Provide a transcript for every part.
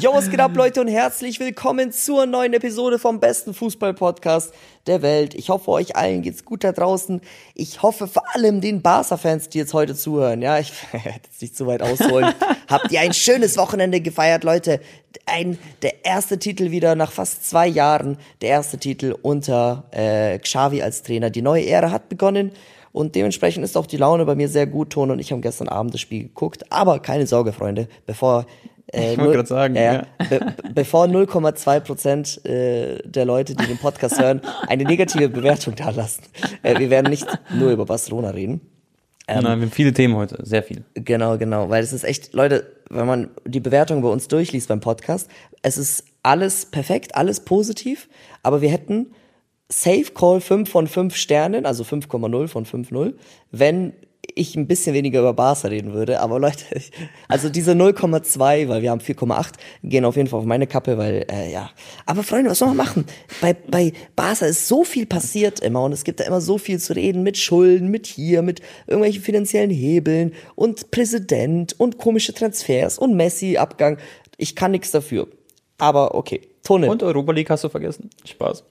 Jo, was geht ab, Leute, und herzlich willkommen zur neuen Episode vom besten Fußball-Podcast der Welt. Ich hoffe, euch allen geht's gut da draußen. Ich hoffe vor allem den Barca-Fans, die jetzt heute zuhören. Ja, ich hätte jetzt nicht zu weit ausholen. Habt ihr ein schönes Wochenende gefeiert, Leute? Ein, der erste Titel wieder nach fast zwei Jahren. Der erste Titel unter äh, Xavi als Trainer. Die neue Ära hat begonnen. Und dementsprechend ist auch die Laune bei mir sehr gut. Ton und ich haben gestern Abend das Spiel geguckt. Aber keine Sorge, Freunde, bevor äh, ich wollte gerade sagen, ja, ja. Be bevor 0,2 Prozent äh, der Leute, die den Podcast hören, eine negative Bewertung da lassen. Äh, wir werden nicht nur über Barcelona reden. Ähm, Nein, wir haben viele Themen heute, sehr viel. Genau, genau, weil es ist echt, Leute, wenn man die Bewertung bei uns durchliest beim Podcast, es ist alles perfekt, alles positiv, aber wir hätten Safe Call 5 von 5 Sternen, also 5,0 von 5,0, wenn ich ein bisschen weniger über Barca reden würde. Aber Leute, also diese 0,2, weil wir haben 4,8, gehen auf jeden Fall auf meine Kappe, weil, äh, ja. Aber Freunde, was soll man machen? Bei, bei Barca ist so viel passiert immer und es gibt da immer so viel zu reden mit Schulden, mit hier, mit irgendwelchen finanziellen Hebeln und Präsident und komische Transfers und Messi-Abgang. Ich kann nichts dafür. Aber okay. Tunnel. Und Europa League hast du vergessen. Spaß.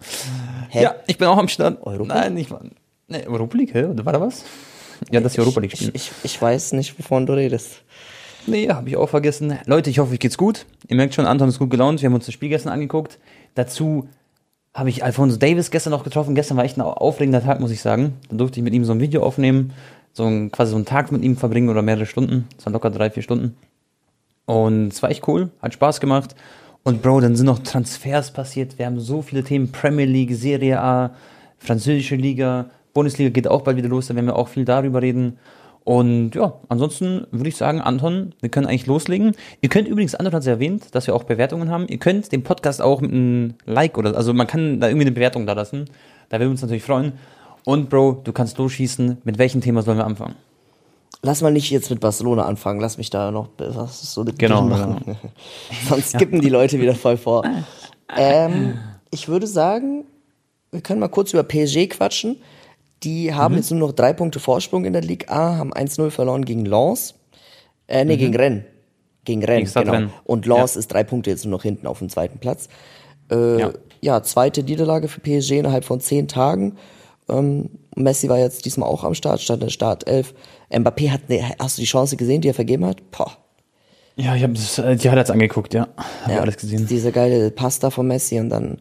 Hä? Ja, ich bin auch am Start. Europa? Nein, nicht mal. Nee, Europa League, hä? War da was? Ja, das ist Europa League spielen. Ich, ich, ich weiß nicht, wovon du redest. Nee, habe ich auch vergessen. Leute, ich hoffe, euch geht's gut. Ihr merkt schon, Anton ist gut gelaunt. Wir haben uns das Spiel gestern angeguckt. Dazu habe ich Alfonso Davis gestern noch getroffen. Gestern war echt ein aufregender Tag, muss ich sagen. Dann durfte ich mit ihm so ein Video aufnehmen, so ein, quasi so einen Tag mit ihm verbringen oder mehrere Stunden. Das waren locker drei, vier Stunden. Und es war echt cool, hat Spaß gemacht. Und Bro, dann sind noch Transfers passiert. Wir haben so viele Themen: Premier League, Serie A, französische Liga, Bundesliga geht auch bald wieder los, da werden wir auch viel darüber reden. Und ja, ansonsten würde ich sagen, Anton, wir können eigentlich loslegen. Ihr könnt übrigens, Anton hat es erwähnt, dass wir auch Bewertungen haben. Ihr könnt den Podcast auch mit einem Like oder, also man kann da irgendwie eine Bewertung da lassen. Da würden wir uns natürlich freuen. Und Bro, du kannst losschießen. Mit welchem Thema sollen wir anfangen? Lass mal nicht jetzt mit Barcelona anfangen. Lass mich da noch was so genau, machen. Genau. Sonst skippen die Leute wieder voll vor. Ähm, ich würde sagen, wir können mal kurz über PSG quatschen. Die haben mhm. jetzt nur noch drei Punkte Vorsprung in der Ligue A, haben 1-0 verloren gegen Lens. Äh, nee, mhm. gegen Rennes. Gegen Rennes, genau. Rennes. Und Lens ja. ist drei Punkte jetzt nur noch hinten auf dem zweiten Platz. Äh, ja. ja. zweite Niederlage für PSG innerhalb von zehn Tagen. Ähm, Messi war jetzt diesmal auch am Start, stand in der Startelf. Mbappé hat, ne, hast du die Chance gesehen, die er vergeben hat? Boah. Ja, ich habe äh, die Highlights angeguckt, ja. Hab ja, alles gesehen. Dieser geile Pasta von Messi und dann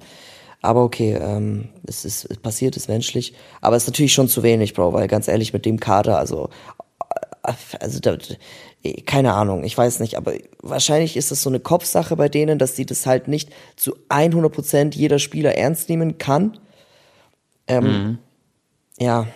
aber okay, ähm, es ist es passiert, ist menschlich. Aber es ist natürlich schon zu wenig, Bro, weil ganz ehrlich, mit dem Kader, also, äh, also da, keine Ahnung, ich weiß nicht, aber wahrscheinlich ist das so eine Kopfsache bei denen, dass die das halt nicht zu 100 Prozent jeder Spieler ernst nehmen kann. Ähm, mhm. Ja,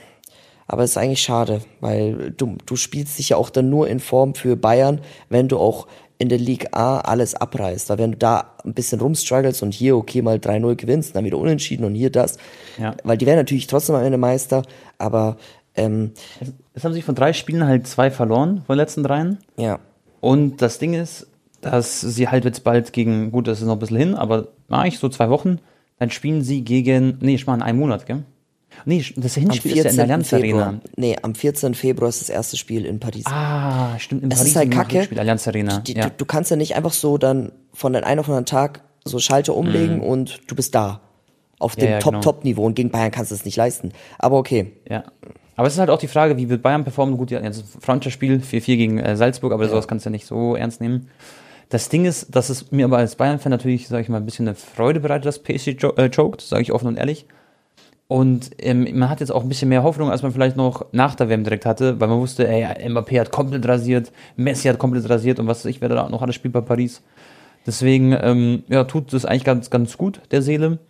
aber es ist eigentlich schade, weil du, du spielst dich ja auch dann nur in Form für Bayern, wenn du auch in der Liga A alles abreißt. Weil wenn du da ein bisschen rumstruggles und hier okay mal 3-0 gewinnst, dann wieder unentschieden und hier das. Ja. Weil die werden natürlich trotzdem am Ende Meister, aber ähm, es, es haben sich von drei Spielen halt zwei verloren, von den letzten dreien. Ja. Und das Ding ist, dass sie halt jetzt bald gegen, gut, das ist noch ein bisschen hin, aber eigentlich so zwei Wochen, dann spielen sie gegen, nee, ich meine einen Monat, gell? Nee, das Hinspiel ist ja in der Allianz Arena. Nee, am 14. Februar ist das erste Spiel in Paris. Ah, stimmt, in es Paris ist halt kacke. Hinspiel, Allianz Arena. Die, ja. du, du, kannst ja nicht einfach so dann von den einen auf den anderen Tag so Schalter umlegen mhm. und du bist da. Auf dem ja, Top-Top-Niveau. Genau. Und gegen Bayern kannst du es nicht leisten. Aber okay. Ja. Aber es ist halt auch die Frage, wie wird Bayern performen? Gut, ja, jetzt Freundschaftsspiel 4-4 gegen äh, Salzburg, aber sowas kannst du ja nicht so ernst nehmen. Das Ding ist, dass es mir aber als Bayern-Fan natürlich, sage ich mal, ein bisschen eine Freude bereitet, dass PSG äh, choked, sage ich offen und ehrlich. Und ähm, man hat jetzt auch ein bisschen mehr Hoffnung, als man vielleicht noch nach der WM direkt hatte, weil man wusste, ey, Mbappé hat komplett rasiert, Messi hat komplett rasiert und was weiß ich, wer da noch alles spielt bei Paris. Deswegen, ähm, ja, tut das eigentlich ganz, ganz gut, der Seele.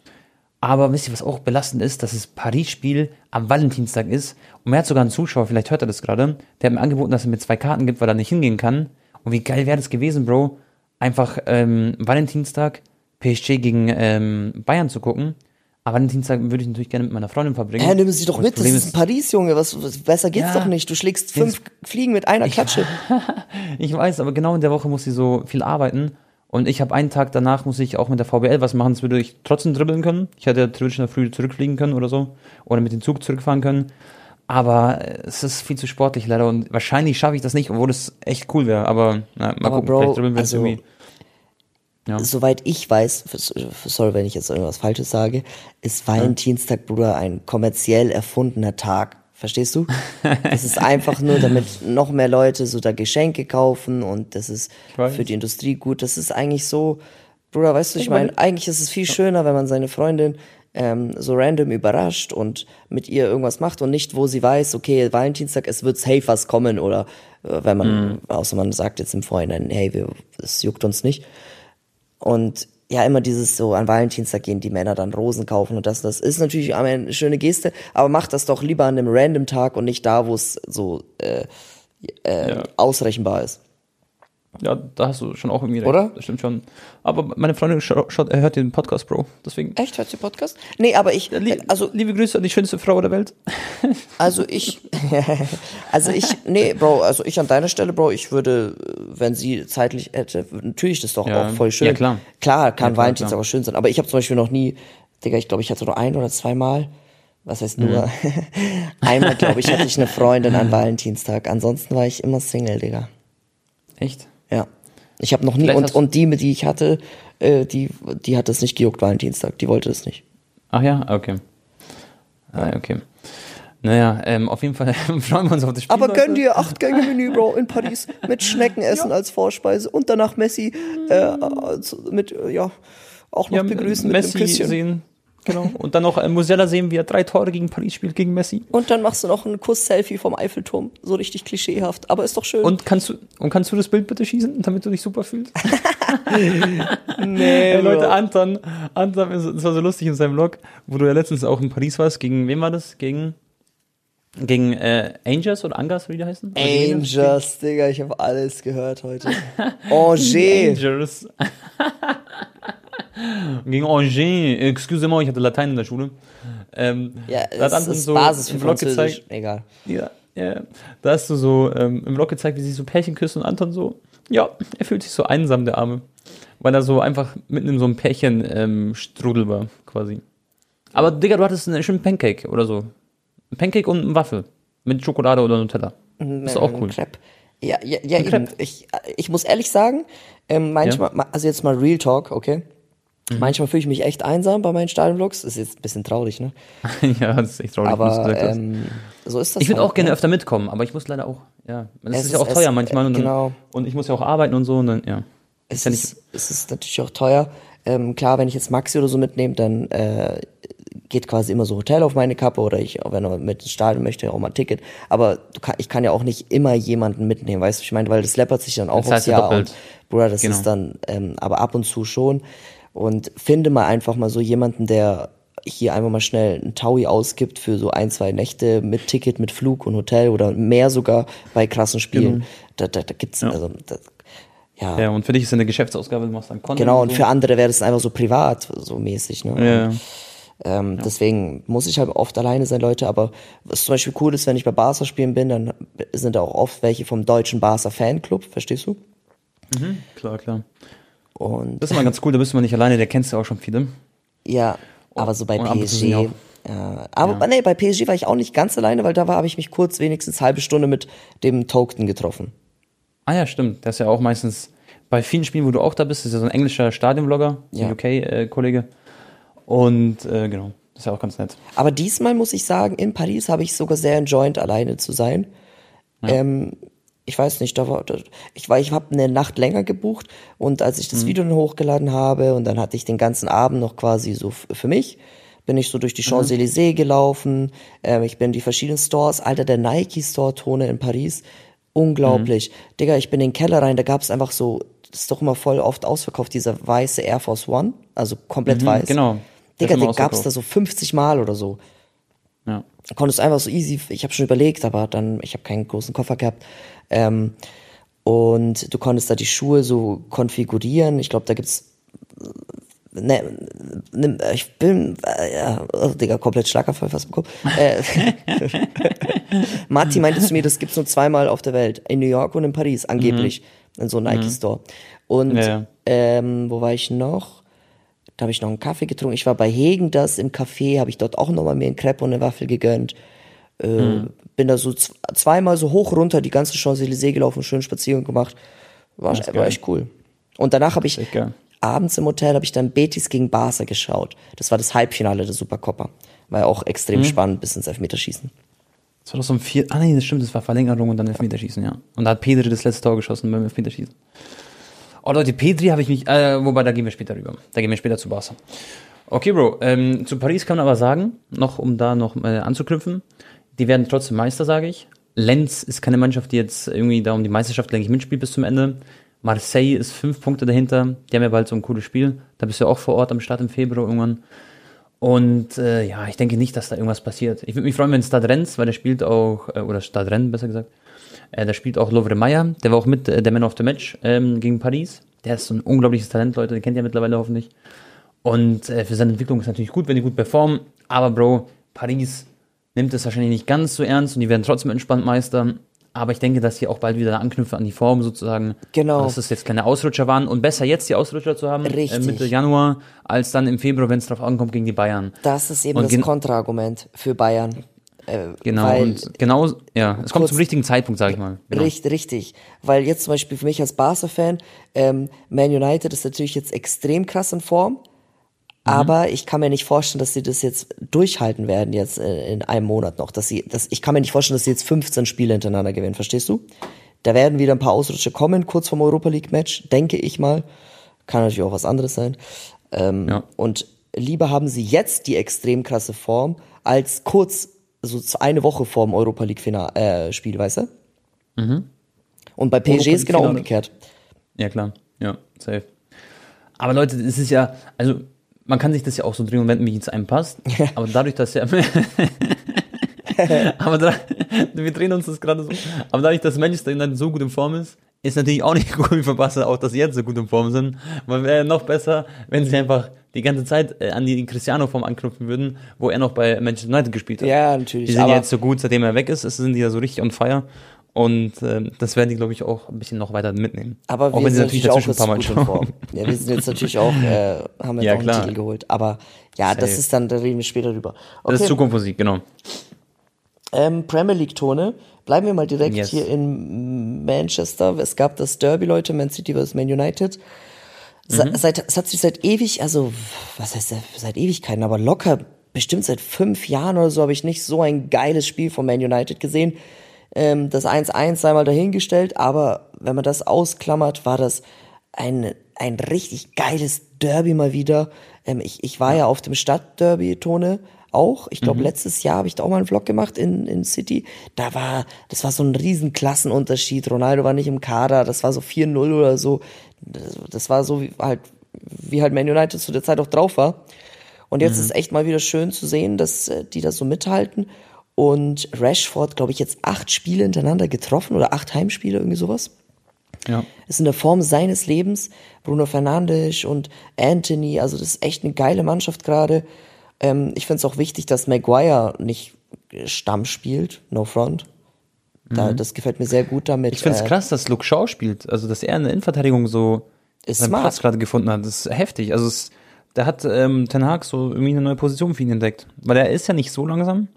Aber wisst ihr, was auch belastend ist, dass das Paris-Spiel am Valentinstag ist. Und mir hat sogar einen Zuschauer, vielleicht hört er das gerade, der hat mir angeboten, dass er mir zwei Karten gibt, weil er nicht hingehen kann. Und wie geil wäre das gewesen, Bro, einfach ähm, Valentinstag PSG gegen ähm, Bayern zu gucken. Aber den Dienstag würde ich natürlich gerne mit meiner Freundin verbringen. Hä, nimm sie doch mit, das, das ist in Paris, Junge. Was, was besser geht's ja, doch nicht. Du schlägst fünf Fliegen mit einer Klatsche. ich weiß, aber genau in der Woche muss sie so viel arbeiten. Und ich habe einen Tag danach, muss ich auch mit der VBL was machen. Das würde ich trotzdem dribbeln können. Ich hätte theoretisch in der Früh zurückfliegen können oder so. Oder mit dem Zug zurückfahren können. Aber es ist viel zu sportlich leider. Und wahrscheinlich schaffe ich das nicht, obwohl es echt cool wäre. Aber na, mal aber gucken, Bro, vielleicht dribbeln wir also, irgendwie Ja. soweit ich weiß, sorry, wenn ich jetzt irgendwas Falsches sage, ist Valentinstag, Bruder, ein kommerziell erfundener Tag. Verstehst du? Das ist einfach nur, damit noch mehr Leute so da Geschenke kaufen und das ist für die Industrie gut. Das ist eigentlich so, Bruder, weißt du, ich meine, eigentlich ist es viel schöner, wenn man seine Freundin ähm, so random überrascht und mit ihr irgendwas macht und nicht, wo sie weiß, okay, Valentinstag, es wird safe was kommen oder äh, wenn man, außer man sagt jetzt im Vorhinein, hey, wir, es juckt uns nicht. Und ja, immer dieses so, an Valentinstag gehen die Männer dann Rosen kaufen und das, das ist natürlich eine schöne Geste, aber macht das doch lieber an einem random Tag und nicht da, wo es so äh, äh, Ja. ausrechenbar ist. Ja, da hast du schon auch irgendwie recht. Oder? Das stimmt schon. Aber meine Freundin schaut, er hört den Podcast, Bro. Deswegen. Echt, hört ihr Podcast? Nee, aber ich, also liebe Grüße an die schönste Frau der Welt. Also ich, also ich, nee, Bro, also ich an deiner Stelle, Bro, ich würde, wenn sie zeitlich hätte, natürlich das doch Ja. auch voll schön. Ja, klar. Klar, kann Ja, Valentinstag auch schön sein, aber ich habe zum Beispiel noch nie, Digga, ich glaube, ich hatte nur ein oder zweimal, was heißt nur, Mhm. einmal, glaube ich, hatte ich eine Freundin an Valentinstag, ansonsten war ich immer Single, Digga. Echt? Ja. Ich habe noch nie, Vielleicht und, und die, die ich hatte, äh, die, die hat es nicht gejuckt, Valentinstag, die wollte es nicht. Ach ja, okay. Ah, okay. Naja, ähm, auf jeden Fall freuen wir uns auf das Spiel. Aber Leute. gönn dir acht Gänge Menü, Bro, in Paris mit Schneckenessen als Vorspeise und danach Messi äh, mit ja auch noch ja, begrüßen mit Messi einem Küsschen. sehen. Genau. Und dann noch äh, Musiala sehen, wie er drei Tore gegen Paris spielt, gegen Messi. Und dann machst du noch ein Kuss-Selfie vom Eiffelturm, so richtig klischeehaft, aber ist doch schön. Und kannst du, und kannst du das Bild bitte schießen, damit du dich super fühlst? nee, Ey, Leute, Anton, Anton, das war so lustig in seinem Vlog, wo du ja letztens auch in Paris warst. Gegen wen war das? Gegen, gegen äh, Angers oder Angers, wie die heißen? Angels, Digga, ich habe alles gehört heute. Angers. Angers. gegen Angers. Excuse-moi, ich hatte Latein in der Schule. Ähm, Ja, das ist so Basis für im Vlog gezeigt. Egal. Ja, ja. Da hast du so ähm, im Vlog gezeigt, wie sie so Pärchen küssen und Anton so, ja, er fühlt sich so einsam, der Arme. Weil er so einfach mitten in so einem Pärchen-Strudel war, quasi. Aber Digga, du hattest einen schönen Pancake oder so. Ein Pancake und eine Waffel. Mit Schokolade oder Nutella. Das ist auch cool. Crepe. Ja, ja, ja eben. Ich, ich muss ehrlich sagen, ähm, manchmal, also jetzt mal Real Talk, okay? Mhm. Manchmal fühle ich mich echt einsam bei meinen Stadionvlogs. Ist jetzt ein bisschen traurig, ne? ja, das ist echt traurig, Aber ähm, so ist das. Ich würde halt, auch gerne ne? öfter mitkommen, aber ich muss leider auch, ja. Es, Es ist ja ist- auch teuer es- manchmal und, dann, genau. und ich muss ja auch arbeiten und so und dann, ja. Es ja ist, es ist natürlich auch teuer. Ähm, klar, wenn ich jetzt Maxi oder so mitnehme, dann äh, geht quasi immer so Hotel auf meine Kappe oder ich, wenn er mit ins Stadion möchte, auch mal ein Ticket. Aber du kann, ich kann ja auch nicht immer jemanden mitnehmen, weißt du, ich meine, weil das läppert sich dann auch Das heißt aufs ja Jahr. doppelt. Und, Bruder, das Genau. ist dann, ähm, aber ab und zu schon. Und finde mal einfach mal so jemanden, der hier einfach mal schnell einen Taui ausgibt für so ein, zwei Nächte mit Ticket, mit Flug und Hotel oder mehr sogar bei krassen Spielen. Genau. Da, da, da gibt's, Ja. also, da, ja. Ja, und für dich ist eine Geschäftsausgabe, du machst dann Content. Genau, und so. für andere wäre das einfach so privat, so mäßig. Ne? Ja, Und, ähm, Deswegen muss ich halt oft alleine sein, Leute. Aber was zum Beispiel cool ist, wenn ich bei Barca spielen bin, dann sind da auch oft welche vom deutschen Barca Fanclub, verstehst du? klar, klar. Und Das ist mal ganz cool, da bist du mal nicht alleine, der kennst du auch schon viele. ja, aber so bei und und sind PSG. Ja, aber nee, bei PSG war ich auch nicht ganz alleine, weil da habe ich mich kurz wenigstens halbe Stunde mit dem Token getroffen. Ah ja, stimmt. Der ist ja auch meistens bei vielen Spielen, wo du auch da bist, ist ja so ein englischer Stadionvlogger, Ja. ein UK-Kollege. Und äh, genau, das ist ja auch ganz nett. Aber diesmal muss ich sagen, in Paris habe ich sogar sehr enjoyed, alleine zu sein. Ähm, ich weiß nicht, da war, da, ich war, ich habe eine Nacht länger gebucht und als ich das Video dann hochgeladen habe und dann hatte ich den ganzen Abend noch quasi so für mich, bin ich so durch die Champs-Élysées gelaufen, ähm, ich bin in die verschiedenen Stores, Alter, der Nike-Store-Tone in Paris, unglaublich. Digga, ich bin in den Keller rein, da gab es einfach so, das ist doch immer voll oft ausverkauft, dieser weiße Air Force One, also komplett weiß. genau. Digga, den gab's ausverkauft. da so 50 Mal oder so. Ja. Konntest einfach so easy, ich habe schon überlegt, aber dann, ich habe keinen großen Koffer gehabt. Ähm, und du konntest da die Schuhe so konfigurieren. Ich glaube, da gibt's ne, ne, ich bin, äh, ja, oh, Digga, komplett Schlaganfall fast bekommen. Äh, Matti meinte zu mir, das gibt's nur zweimal auf der Welt. In New York und in Paris, angeblich. In so einem Nike-Store. Und, Ja, ja. ähm, wo war ich noch? Da habe ich noch einen Kaffee getrunken. Ich war bei Hegen das im Café, habe ich dort auch nochmal mir einen Crepe und eine Waffel gegönnt. Äh, Mhm. Bin da so zweimal so hoch runter die ganze Champs-Élysées gelaufen, schön Spaziergang gemacht. War, war geil. echt cool. Und danach habe ich abends im Hotel habe ich dann Betis gegen Barca geschaut. Das war das Halbfinale der Supercoppa. War ja auch extrem mhm. spannend bis ins Elfmeterschießen. Das war doch so ein vier, ah nee, das stimmt, das war Verlängerung und dann Elfmeterschießen, ja. Und da hat Pedri das letzte Tor geschossen beim Elfmeterschießen. Oh Leute, Pedri habe ich mich, äh, wobei, da gehen wir später rüber. Da gehen wir später zu Barca. Okay, Bro, ähm, zu Paris kann man aber sagen, noch um da noch äh, anzuknüpfen, die werden trotzdem Meister, sage ich. Lenz ist keine Mannschaft, die jetzt irgendwie da um die Meisterschaft, denke ich, mitspielt bis zum Ende. Marseille ist fünf Punkte dahinter. Die haben ja bald so ein cooles Spiel. Da bist du ja auch vor Ort am Start im Februar irgendwann. Und äh, ja, ich denke nicht, dass da irgendwas passiert. Ich würde mich freuen, wenn Stade Rennes, weil der spielt auch, äh, oder Stade Rennes besser gesagt, äh, da spielt auch Lovre Meyer, der war auch mit äh, der Man of the Match ähm, gegen Paris. Der ist so ein unglaubliches Talent, Leute, den kennt ihr mittlerweile hoffentlich. Und äh, für seine Entwicklung ist natürlich gut, wenn die gut performen. Aber Bro, Paris nimmt es wahrscheinlich nicht ganz so ernst und die werden trotzdem entspannt Meister. Aber ich denke, dass sie auch bald wieder anknüpfen an die Form sozusagen. Genau. Dass es jetzt kleine Ausrutscher waren und besser jetzt die Ausrutscher zu haben, äh, Mitte Januar, als dann im Februar, wenn es drauf ankommt, gegen die Bayern. Das ist eben und das Kontraargument für Bayern. Äh, genau, und genau, ja, es kommt zum richtigen Zeitpunkt, sag ich mal. Genau. Richtig, richtig. Weil jetzt zum Beispiel für mich als Barca-Fan, ähm, Man United ist natürlich jetzt extrem krass in Form. Mhm. Aber ich kann mir nicht vorstellen, dass sie das jetzt durchhalten werden, jetzt äh, in einem Monat noch. Dass sie, dass, ich kann mir nicht vorstellen, dass sie jetzt 15 Spiele hintereinander gewinnen, verstehst du? Da werden wieder ein paar Ausrutsche kommen, kurz vorm Europa League Match, denke ich mal. Kann natürlich auch was anderes sein. Ähm, ja. Und lieber haben sie jetzt die extrem krasse Form, als kurz, so eine Woche vorm Europa League Final, äh, Spiel, weißt du? Mhm. Und bei PSG ist genau umgekehrt. Ja, klar. Ja, safe. Aber Leute, es ist ja, also man kann sich das ja auch so drehen und wenden, wie es einem passt. Aber dadurch, dass ja. aber da, wir drehen uns das gerade so. Aber dadurch, dass Manchester United so gut in Form ist, ist natürlich auch nicht gut für Barca, auch dass sie jetzt so gut in Form sind. Man wäre noch besser, wenn sie einfach die ganze Zeit äh, an die Cristiano-Form anknüpfen würden, wo er noch bei Manchester United gespielt hat. Ja, natürlich. Die sind ja jetzt so gut, seitdem er weg ist, sind die ja so richtig on fire. Und äh, das werden die, glaube ich, auch ein bisschen noch weiter mitnehmen. Aber wir auch wenn sind natürlich dazwischen ein paar Mal schauen. Ja, wir sind jetzt natürlich auch, äh, haben jetzt ja, auch einen Titel geholt. Aber ja, Safe. das ist dann, da reden wir später drüber. Okay. Das ist Zukunftsmusik, genau. Ähm, Premier League-Tone. Bleiben wir mal direkt yes. hier in Manchester. Es gab das Derby, Leute, Man City vs. Man United. Mhm. Seit, es hat sich seit ewig, also, was heißt seit Ewigkeiten, aber locker, bestimmt seit fünf Jahren oder so, habe ich nicht so ein geiles Spiel von Man United gesehen. Ähm, das 1-1 sei mal dahingestellt, aber wenn man das ausklammert, war das ein, ein richtig geiles Derby mal wieder. Ähm, ich, ich war ja auf dem Stadtderby-Tone auch. Ich glaube, mhm. letztes Jahr habe ich da auch mal einen Vlog gemacht in, in City. Da war, das war so ein riesen Klassenunterschied. Ronaldo war nicht im Kader, das war so 4-0 oder so. Das, war so wie halt, wie halt Man United zu der Zeit auch drauf war. Und jetzt mhm. ist echt mal wieder schön zu sehen, dass äh, die das so mithalten. Und Rashford, glaube ich, jetzt acht Spiele hintereinander getroffen oder acht Heimspiele, irgendwie sowas. Ja. Ist in der Form seines Lebens. Bruno Fernandes und Anthony, also das ist echt eine geile Mannschaft gerade. Ähm, ich finde es auch wichtig, dass Maguire nicht Stamm spielt, no front. Da, mhm. Das gefällt mir sehr gut damit. Ich finde es äh, krass, dass Luke Shaw spielt. Also, dass er in der Innenverteidigung so ist seinen smart. Platz gerade gefunden hat. Das ist heftig. Also, es, da hat ähm, Ten Hag so irgendwie eine neue Position für ihn entdeckt. Weil er ist ja nicht so langsam.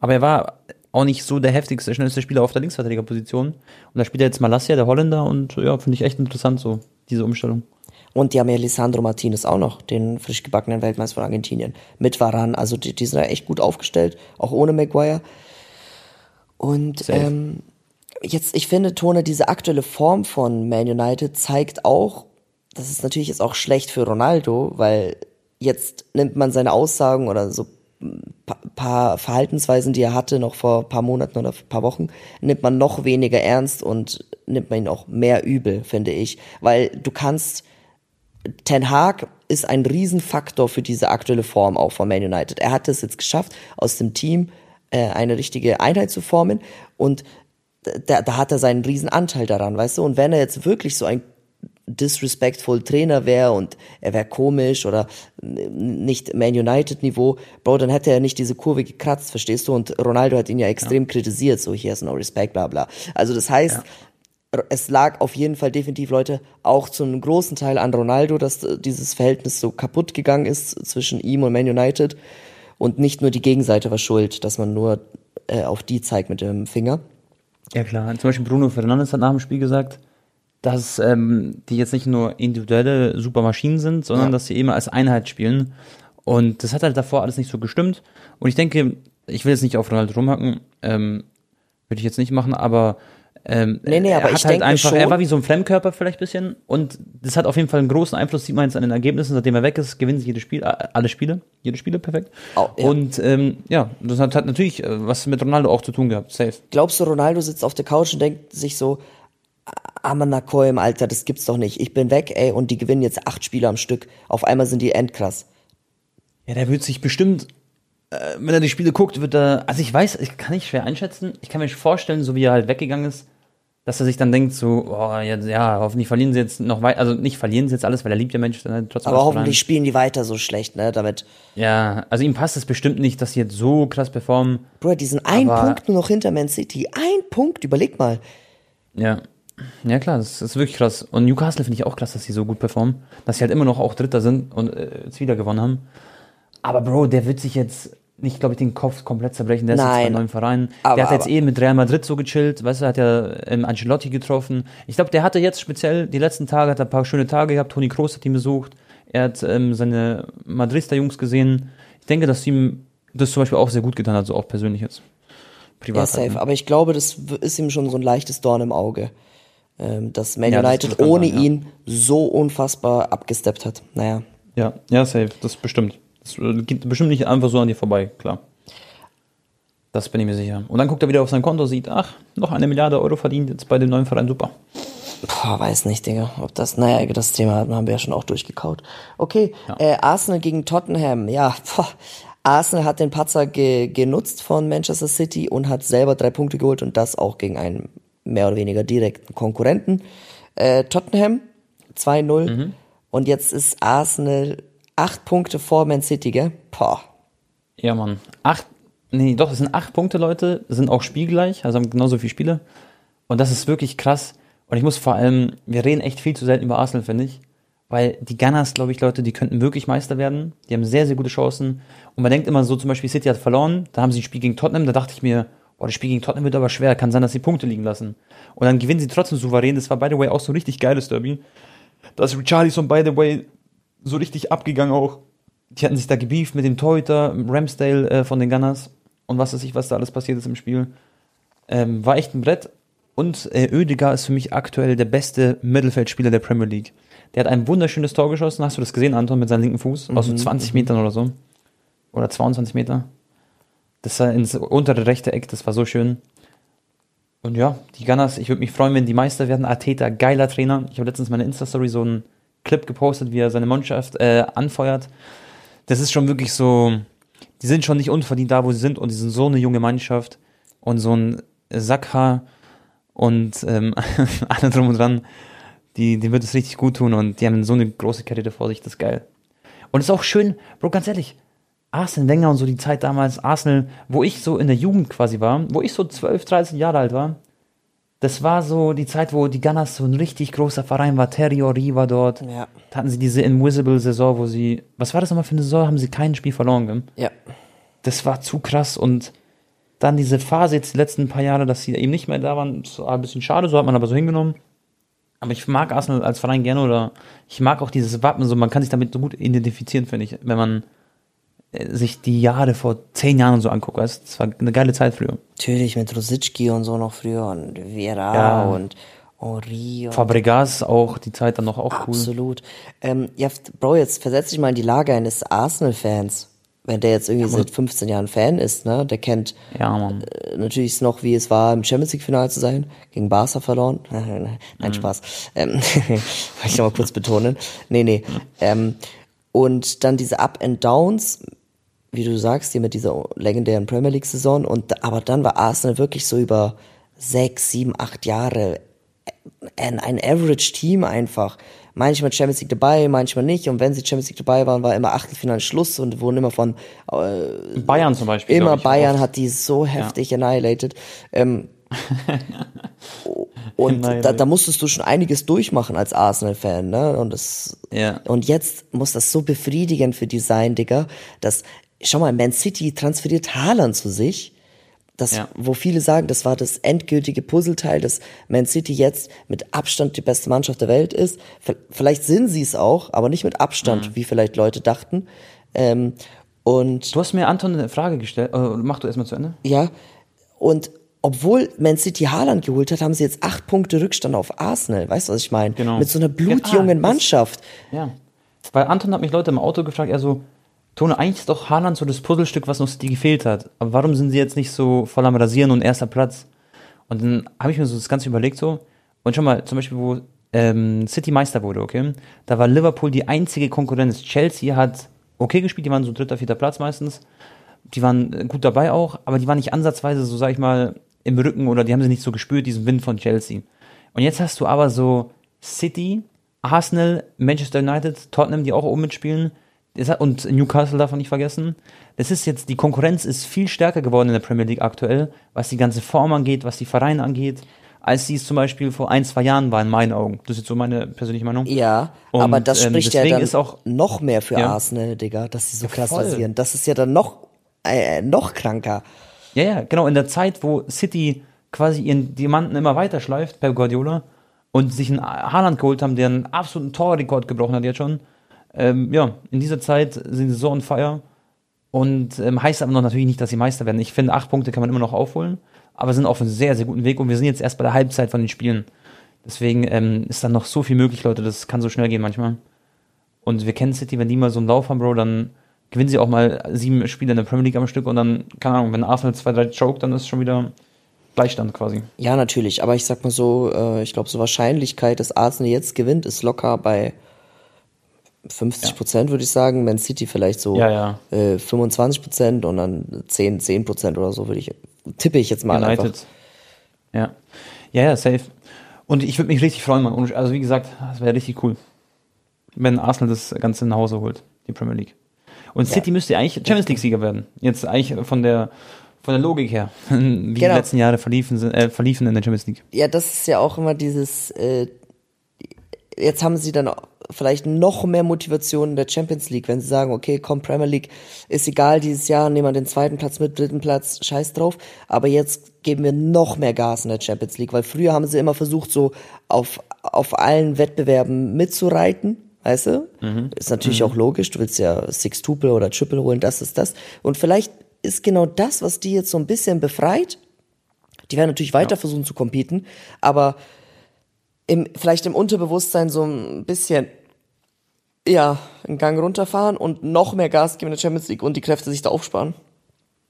Aber er war auch nicht so der heftigste, schnellste Spieler auf der Linksverteidigerposition. Und da spielt er jetzt Malassia, der Holländer, und ja, finde ich echt interessant, so, diese Umstellung. Und die haben ja Lisandro Martinez auch noch, den frisch gebackenen Weltmeister von Argentinien, mit Varan. Also die, die sind da echt gut aufgestellt, auch ohne Maguire. Und ähm, jetzt, ich finde, Tone, diese aktuelle Form von Man United zeigt auch, das ist natürlich jetzt auch schlecht für Ronaldo, weil jetzt nimmt man seine Aussagen oder so paar Verhaltensweisen, die er hatte, noch vor paar Monaten oder paar Wochen, nimmt man noch weniger ernst und nimmt man ihn auch mehr übel, finde ich. Weil du kannst, Ten Hag ist ein Riesenfaktor für diese aktuelle Form auch von Man United. Er hat es jetzt geschafft, aus dem Team äh, eine richtige Einheit zu formen und da, da hat er seinen Riesenanteil daran, weißt du? Und wenn er jetzt wirklich so ein disrespectful Trainer wäre und er wäre komisch oder nicht Man United Niveau, Bro, dann hätte er nicht diese Kurve gekratzt, verstehst du? Und Ronaldo hat ihn ja extrem ja. kritisiert, so hier ist no respect, bla bla. Also das heißt, ja. Es lag auf jeden Fall definitiv, Leute, auch zu einem großen Teil an Ronaldo, dass dieses Verhältnis so kaputt gegangen ist zwischen ihm und Man United. Und nicht nur die Gegenseite war schuld, dass man nur äh, auf die zeigt mit dem Finger. Ja klar, zum Beispiel Bruno Fernandes hat nach dem Spiel gesagt, dass ähm, die jetzt nicht nur individuelle Supermaschinen sind, sondern Ja. dass sie immer als Einheit spielen. Und das hat halt davor alles nicht so gestimmt. Und ich denke, ich will jetzt nicht auf Ronaldo rumhacken, ähm, würde ich jetzt nicht machen, aber ähm, Nee, nee, aber er ich halt denke einfach, schon- er war wie so ein Fremdkörper vielleicht ein bisschen und das hat auf jeden Fall einen großen Einfluss, sieht man jetzt an den Ergebnissen, seitdem er weg ist, gewinnen sie jedes Spiel, alle Spiele, jede Spiele perfekt. Au, ja. Und ähm, ja, das hat, hat natürlich äh, was mit Ronaldo auch zu tun gehabt, safe. Glaubst du, Ronaldo sitzt auf der Couch und denkt sich so, Amanakoim, Alter, das gibt's doch nicht. Ich bin weg, ey, und die gewinnen jetzt acht Spiele am Stück. Auf einmal sind die endkrass. Ja, der wird sich bestimmt, äh, wenn er die Spiele guckt, wird er, also ich weiß, ich kann nicht schwer einschätzen. Ich kann mir vorstellen, so wie er halt weggegangen ist, dass er sich dann denkt, so, oh, jetzt, ja, hoffentlich verlieren sie jetzt noch weiter, also nicht verlieren sie jetzt alles, weil er liebt ja Menschen dann trotzdem. Aber hoffentlich spielen die weiter so schlecht, ne, damit. Ja, also ihm passt es bestimmt nicht, dass sie jetzt so krass performen. Bro, die sind ein Punkt nur noch hinter Man City. Ein Punkt, überleg mal. Ja. Ja, klar, das ist wirklich krass. Und Newcastle finde ich auch krass, dass sie so gut performen. Dass sie halt immer noch auch Dritter sind und äh, jetzt wieder gewonnen haben. Aber Bro, der wird sich jetzt nicht, glaube ich, den Kopf komplett zerbrechen. Der ist jetzt Nein. bei neuen Verein. Aber- der hat jetzt aber- eh mit Real Madrid so gechillt. Weißt du, hat ja ähm, Ancelotti getroffen. Ich glaube, der hatte jetzt speziell die letzten Tage, hat er ein paar schöne Tage gehabt. Toni Kroos hat ihn besucht. Er hat ähm, seine Madrister Jungs gesehen. Ich denke, dass ihm das zum Beispiel auch sehr gut getan hat, so auch persönlich jetzt. Privat. Ja, halt, safe. ne? Aber ich glaube, das ist ihm schon so ein leichtes Dorn im Auge. Ähm, dass Man Ja, United das ohne sein, ja. ihn so unfassbar abgesteppt hat. Naja. Ja, ja, safe, das bestimmt. Das äh, geht bestimmt nicht einfach so an dir vorbei, klar. Das bin ich mir sicher. Und dann guckt er wieder auf sein Konto, sieht, ach, noch eine Milliarde Euro verdient jetzt bei dem neuen Verein, super. Boah, weiß nicht, Digga. Ob das, naja, das Thema haben wir ja schon auch durchgekaut. Okay, äh, Arsenal gegen Tottenham. Ja, boah. Arsenal hat den Patzer ge genutzt von Manchester City und hat selber drei Punkte geholt und das auch gegen einen mehr oder weniger direkten Konkurrenten. Äh, Tottenham 2-0 und jetzt ist Arsenal acht Punkte vor Man City, gell? Boah. Ja, Mann. Acht, nee, doch, es sind acht Punkte, Leute, sind auch spielgleich, also haben genauso viele Spiele. Und das ist wirklich krass. Und ich muss vor allem, wir reden echt viel zu selten über Arsenal, finde ich. Weil die Gunners, glaube ich, Leute, die könnten wirklich Meister werden. Die haben sehr, sehr gute Chancen. Und man denkt immer so, zum Beispiel City hat verloren, da haben sie ein Spiel gegen Tottenham, da dachte ich mir, boah, das Spiel gegen Tottenham wird aber schwer, kann sein, dass sie Punkte liegen lassen. Und dann gewinnen sie trotzdem souverän. Das war, by the way, auch so ein richtig geiles Derby. Da ist Richarlison, by the way, so richtig abgegangen auch. Die hatten sich da gebieft mit dem Torhüter, Ramsdale äh, von den Gunners und was weiß ich, was da alles passiert ist im Spiel. Ähm, war echt ein Brett. Und äh, Oedegaard ist für mich aktuell der beste Mittelfeldspieler der Premier League. Der hat ein wunderschönes Tor geschossen. Hast du das gesehen, Anton, mit seinem linken Fuß? Aus so 20 Metern oder so. Oder 22 Meter. Das war ins untere rechte Eck, das war so schön. Und ja, die Gunners, ich würde mich freuen, wenn die Meister werden. Arteta, geiler Trainer. Ich habe letztens meine Insta-Story so einen Clip gepostet, wie er seine Mannschaft äh, anfeuert. Das ist schon wirklich so, die sind schon nicht unverdient da, wo sie sind und die sind so eine junge Mannschaft und so ein Sackhaar und ähm, alle drum und dran, die, die wird es richtig gut tun und die haben so eine große Karriere vor sich, das ist geil. Und es ist auch schön, Bro, ganz ehrlich, Arsene Wenger und so die Zeit damals, Arsenal, wo ich so in der Jugend quasi war, wo ich so 12, 13 Jahre alt war, das war so die Zeit, wo die Gunners so ein richtig großer Verein war. Terry Ori war dort. Ja. Da hatten sie diese Invisible-Saison, wo sie, was war das nochmal für eine Saison? Haben sie kein Spiel verloren, gell? Ja. Das war zu krass und dann diese Phase jetzt die letzten paar Jahre, dass sie eben nicht mehr da waren, ist ein bisschen schade, so hat man aber so hingenommen. Aber ich mag Arsenal als Verein gerne oder ich mag auch dieses Wappen, so man kann sich damit so gut identifizieren, finde ich, wenn man sich die Jahre vor zehn Jahren so anguckt, das war eine geile Zeit früher. Natürlich mit Rosicki und so noch früher und Vera Ja. und Ori und Fabregas auch, die Zeit dann noch auch cool. Absolut. Ähm, ja, Bro, jetzt versetz dich mal in die Lage eines Arsenal-Fans. Wenn der jetzt irgendwie seit 15 Jahren Fan ist, ne? Der kennt Ja, äh, natürlich noch, wie es war, im Champions League-Finale zu sein, gegen Barca verloren. Nein, Mhm. Spaß. Ähm, wollte ich noch mal kurz betonen. Nee, nee. Ähm, und dann diese Up and Downs, wie du sagst, hier mit dieser legendären Premier League-Saison. Und aber dann war Arsenal wirklich so über sechs, sieben, acht Jahre ein, ein Average-Team einfach. Manchmal Champions League dabei, manchmal nicht. Und wenn sie Champions League dabei waren, war immer Achtelfinale Schluss und wurden immer von äh, Bayern zum Beispiel. immer Bayern oft. hat die so heftig annihilated. Ähm, und da, da musstest du schon einiges durchmachen als Arsenal-Fan, ne? Und das Ja. und jetzt muss das so befriedigend für die sein, Digga, dass schau mal, Man City transferiert Haaland zu sich. das, Ja. wo viele sagen, das war das endgültige Puzzleteil, dass Man City jetzt mit Abstand die beste Mannschaft der Welt ist. Vielleicht sind sie es auch, aber nicht mit Abstand, Mhm. wie vielleicht Leute dachten. Ähm, und Du hast mir, Anton, eine Frage gestellt. Äh, mach du erstmal zu Ende. ja, und obwohl Man City Haaland geholt hat, haben sie jetzt acht Punkte Rückstand auf Arsenal. Weißt du, was ich meine? Genau. Mit so einer Ah, blutjungen das- Mannschaft. Ja. Weil Anton hat mich Leute im Auto gefragt, er so, Tone, eigentlich ist doch Haaland so das Puzzlestück, was noch City gefehlt hat. Aber warum sind sie jetzt nicht so voll am Rasieren und erster Platz? Und dann habe ich mir so das Ganze überlegt so. Und schon mal, zum Beispiel, wo ähm, City Meister wurde, okay? Da war Liverpool die einzige Konkurrenz. Chelsea hat okay gespielt, die waren so dritter, vierter Platz meistens. Die waren äh, gut dabei auch, aber die waren nicht ansatzweise so, sag ich mal, im Rücken oder die haben sie nicht so gespürt, diesen Wind von Chelsea. Und jetzt hast du aber so City, Arsenal, Manchester United, Tottenham, die auch oben mitspielen. Und Newcastle darf man nicht vergessen. Das ist jetzt, die Konkurrenz ist viel stärker geworden in der Premier League aktuell, was die ganze Form angeht, was die Vereine angeht, als sie es zum Beispiel vor ein, zwei Jahren war, in meinen Augen. Das ist jetzt so meine persönliche Meinung. Ja, Und, aber das ähm, spricht ja deswegen dann ist auch- noch mehr für Ja. Arsenal, Digga, dass sie so krass voll. rasieren. Das ist ja dann noch, äh, noch kranker. Ja, ja, genau. In der Zeit, wo City quasi ihren Diamanten immer weiter schleift, Pep Guardiola, und sich einen Haaland geholt haben, der einen absoluten Torrekord gebrochen hat jetzt schon. Ähm, ja, in dieser Zeit sind sie so on fire. Und ähm, heißt aber noch natürlich nicht, dass sie Meister werden. Ich finde, acht Punkte kann man immer noch aufholen, aber sind auf einem sehr, sehr guten Weg und wir sind jetzt erst bei der Halbzeit von den Spielen. Deswegen ähm, ist dann noch so viel möglich, Leute. Das kann so schnell gehen manchmal. Und wir kennen City, wenn die mal so einen Lauf haben, Bro, dann gewinnen sie auch mal sieben Spiele in der Premier League am Stück und dann, keine Ahnung, wenn Arsenal zwei, drei choke, dann ist schon wieder Gleichstand quasi. Ja, natürlich, aber ich sag mal so, äh, ich glaube, so Wahrscheinlichkeit, dass Arsenal jetzt gewinnt, ist locker bei 50 Prozent, würde ich sagen. Man City vielleicht so Ja, ja. Äh, 25 Prozent und dann 10, 10 Prozent oder so, würde ich, tippe ich jetzt mal einfach. United. Ja. Ja, ja, safe. Und ich würde mich richtig freuen, Mann. Und Also wie gesagt, das wäre richtig cool. Wenn Arsenal das Ganze nach Hause holt, die Premier League. Und City müsste eigentlich Champions League-Sieger werden. Jetzt eigentlich von der von der Logik her, wie die Genau. letzten Jahre verliefen, sind, äh, verliefen in der Champions League. Ja, das ist ja auch immer dieses, äh, jetzt haben sie dann vielleicht noch mehr Motivation in der Champions League, wenn sie sagen, okay, komm, Premier League, ist egal, dieses Jahr nehmen wir den zweiten Platz mit, dritten Platz, scheiß drauf, aber jetzt geben wir noch mehr Gas in der Champions League, weil früher haben sie immer versucht, so auf, auf allen Wettbewerben mitzureiten, weißt du? Ist natürlich auch logisch, du willst ja Six-Tuple oder Triple holen, das ist das. Und vielleicht ist genau das, was die jetzt so ein bisschen befreit, die werden natürlich weiter versuchen zu competen, aber im, vielleicht im Unterbewusstsein so ein bisschen, ja, einen Gang runterfahren und noch mehr Gas geben in der Champions League und die Kräfte sich da aufsparen.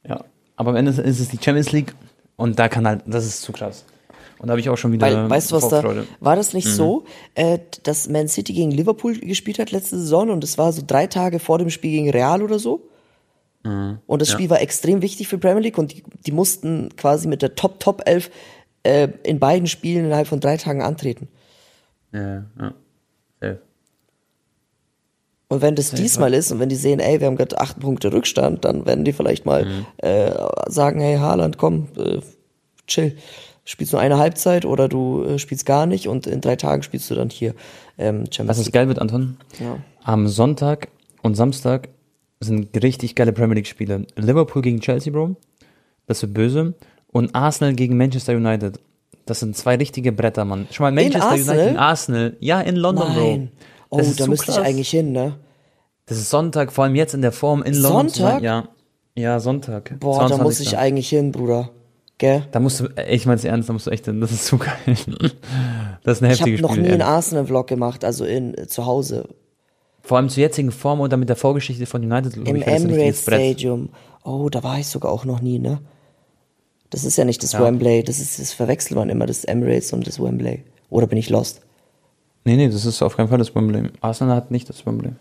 Ja. Aber am Ende ist es die Champions League und da kann halt, das ist zu krass. Und da habe ich auch schon wieder Weil, weißt du was da, war das nicht so, äh, dass Man City gegen Liverpool gespielt hat letzte Saison und es war so drei Tage vor dem Spiel gegen Real oder so? Und das Spiel war extrem wichtig für Premier League und die, die mussten quasi mit der Top, Top 11 äh, in beiden Spielen innerhalb von drei Tagen antreten. Ja, ja. Safe. Und wenn das diesmal ist und wenn die sehen, ey, wir haben gerade acht Punkte Rückstand, dann werden die vielleicht mal Mhm. äh, sagen, hey Haaland, komm, äh, chill. Spielst nur eine Halbzeit oder du äh, spielst gar nicht und in drei Tagen spielst du dann hier ähm, Champions Was es geil wird, Anton? Ja. Am Sonntag und Samstag sind richtig geile Premier League Spiele. Liverpool gegen Chelsea, Bro. Das wird böse. Und Arsenal gegen Manchester United. Das sind zwei richtige Bretter, Mann. Schon mal Manchester? United gegen Arsenal. Ja, in London, Nein. Bro. Oh, Das ist da müsste ich krass. eigentlich hin, ne? Das ist Sonntag, vor allem jetzt in der Form in London. Sonntag? Ja. Ja, Sonntag. Boah, da muss 22.. ich eigentlich hin, Bruder. Gell? Da musst du, ey, ich mein's ernst, da musst du echt hin. Das ist zu geil. Das ist ein Ich habe noch nie einen Arsenal-Vlog gemacht, also in äh, zu Hause. Vor allem zur jetzigen Form oder mit der Vorgeschichte von United. Im ich, Emirates. Stadium. Oh, da war ich sogar auch noch nie, ne? Das ist ja nicht das Ja. Wembley, das ist, das verwechselt man immer, das Emirates und das Wembley. Oder bin ich lost? Nee, nee, das ist auf keinen Fall das Wembley. Arsenal hat nicht das Wembley.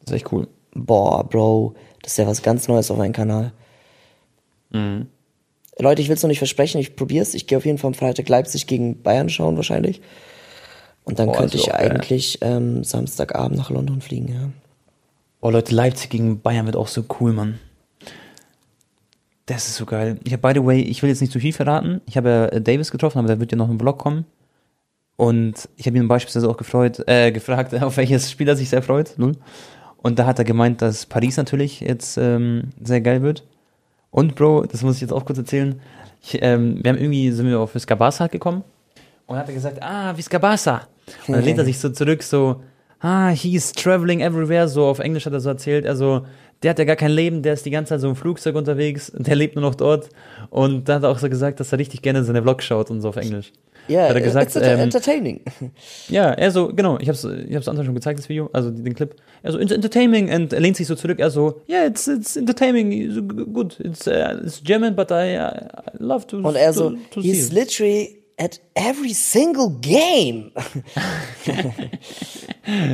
Das ist echt cool. Boah, Bro, das ist ja was ganz Neues auf meinem Kanal. Mhm. Leute, ich will es noch nicht versprechen, ich probier's. Ich gehe auf jeden Fall am Freitag Leipzig gegen Bayern schauen wahrscheinlich. Und dann Boah, könnte ich eigentlich ähm, Samstagabend nach London fliegen, ja. Oh Leute, Leipzig gegen Bayern wird auch so cool, Mann. Das ist so geil. Ich habe, by the way, ich will jetzt nicht zu viel verraten. Ich habe ja äh, Davis getroffen, aber da wird ja noch ein Vlog kommen. Und ich habe ihn beispielsweise auch gefreut, äh, gefragt, auf welches Spiel er sich sehr freut. Null. Und da hat er gemeint, dass Paris natürlich jetzt ähm, sehr geil wird. Und Bro, das muss ich jetzt auch kurz erzählen. Ich, ähm, wir haben irgendwie, sind wir auf Viscabasa gekommen und hat er gesagt, ah, Viscabasa. Und dann lehnt er sich so zurück, so, ah, he's traveling everywhere, so auf Englisch hat er so erzählt, also der hat ja gar kein Leben, der ist die ganze Zeit so im Flugzeug unterwegs und der lebt nur noch dort. Und da hat er auch so gesagt, dass er richtig gerne seine Vlogs schaut und so auf Englisch. Ja, Hat er gesagt, it's ähm, entertaining. Ja, er so, genau, ich hab's, ich hab's Anton schon gezeigt, das Video, also den Clip. Er so, it's entertaining, und er lehnt sich so zurück, er so, yeah, it's, it's entertaining, so good, it's, uh, it's German, but I, I love to, Und er so, to, see he's it. literally at every single game.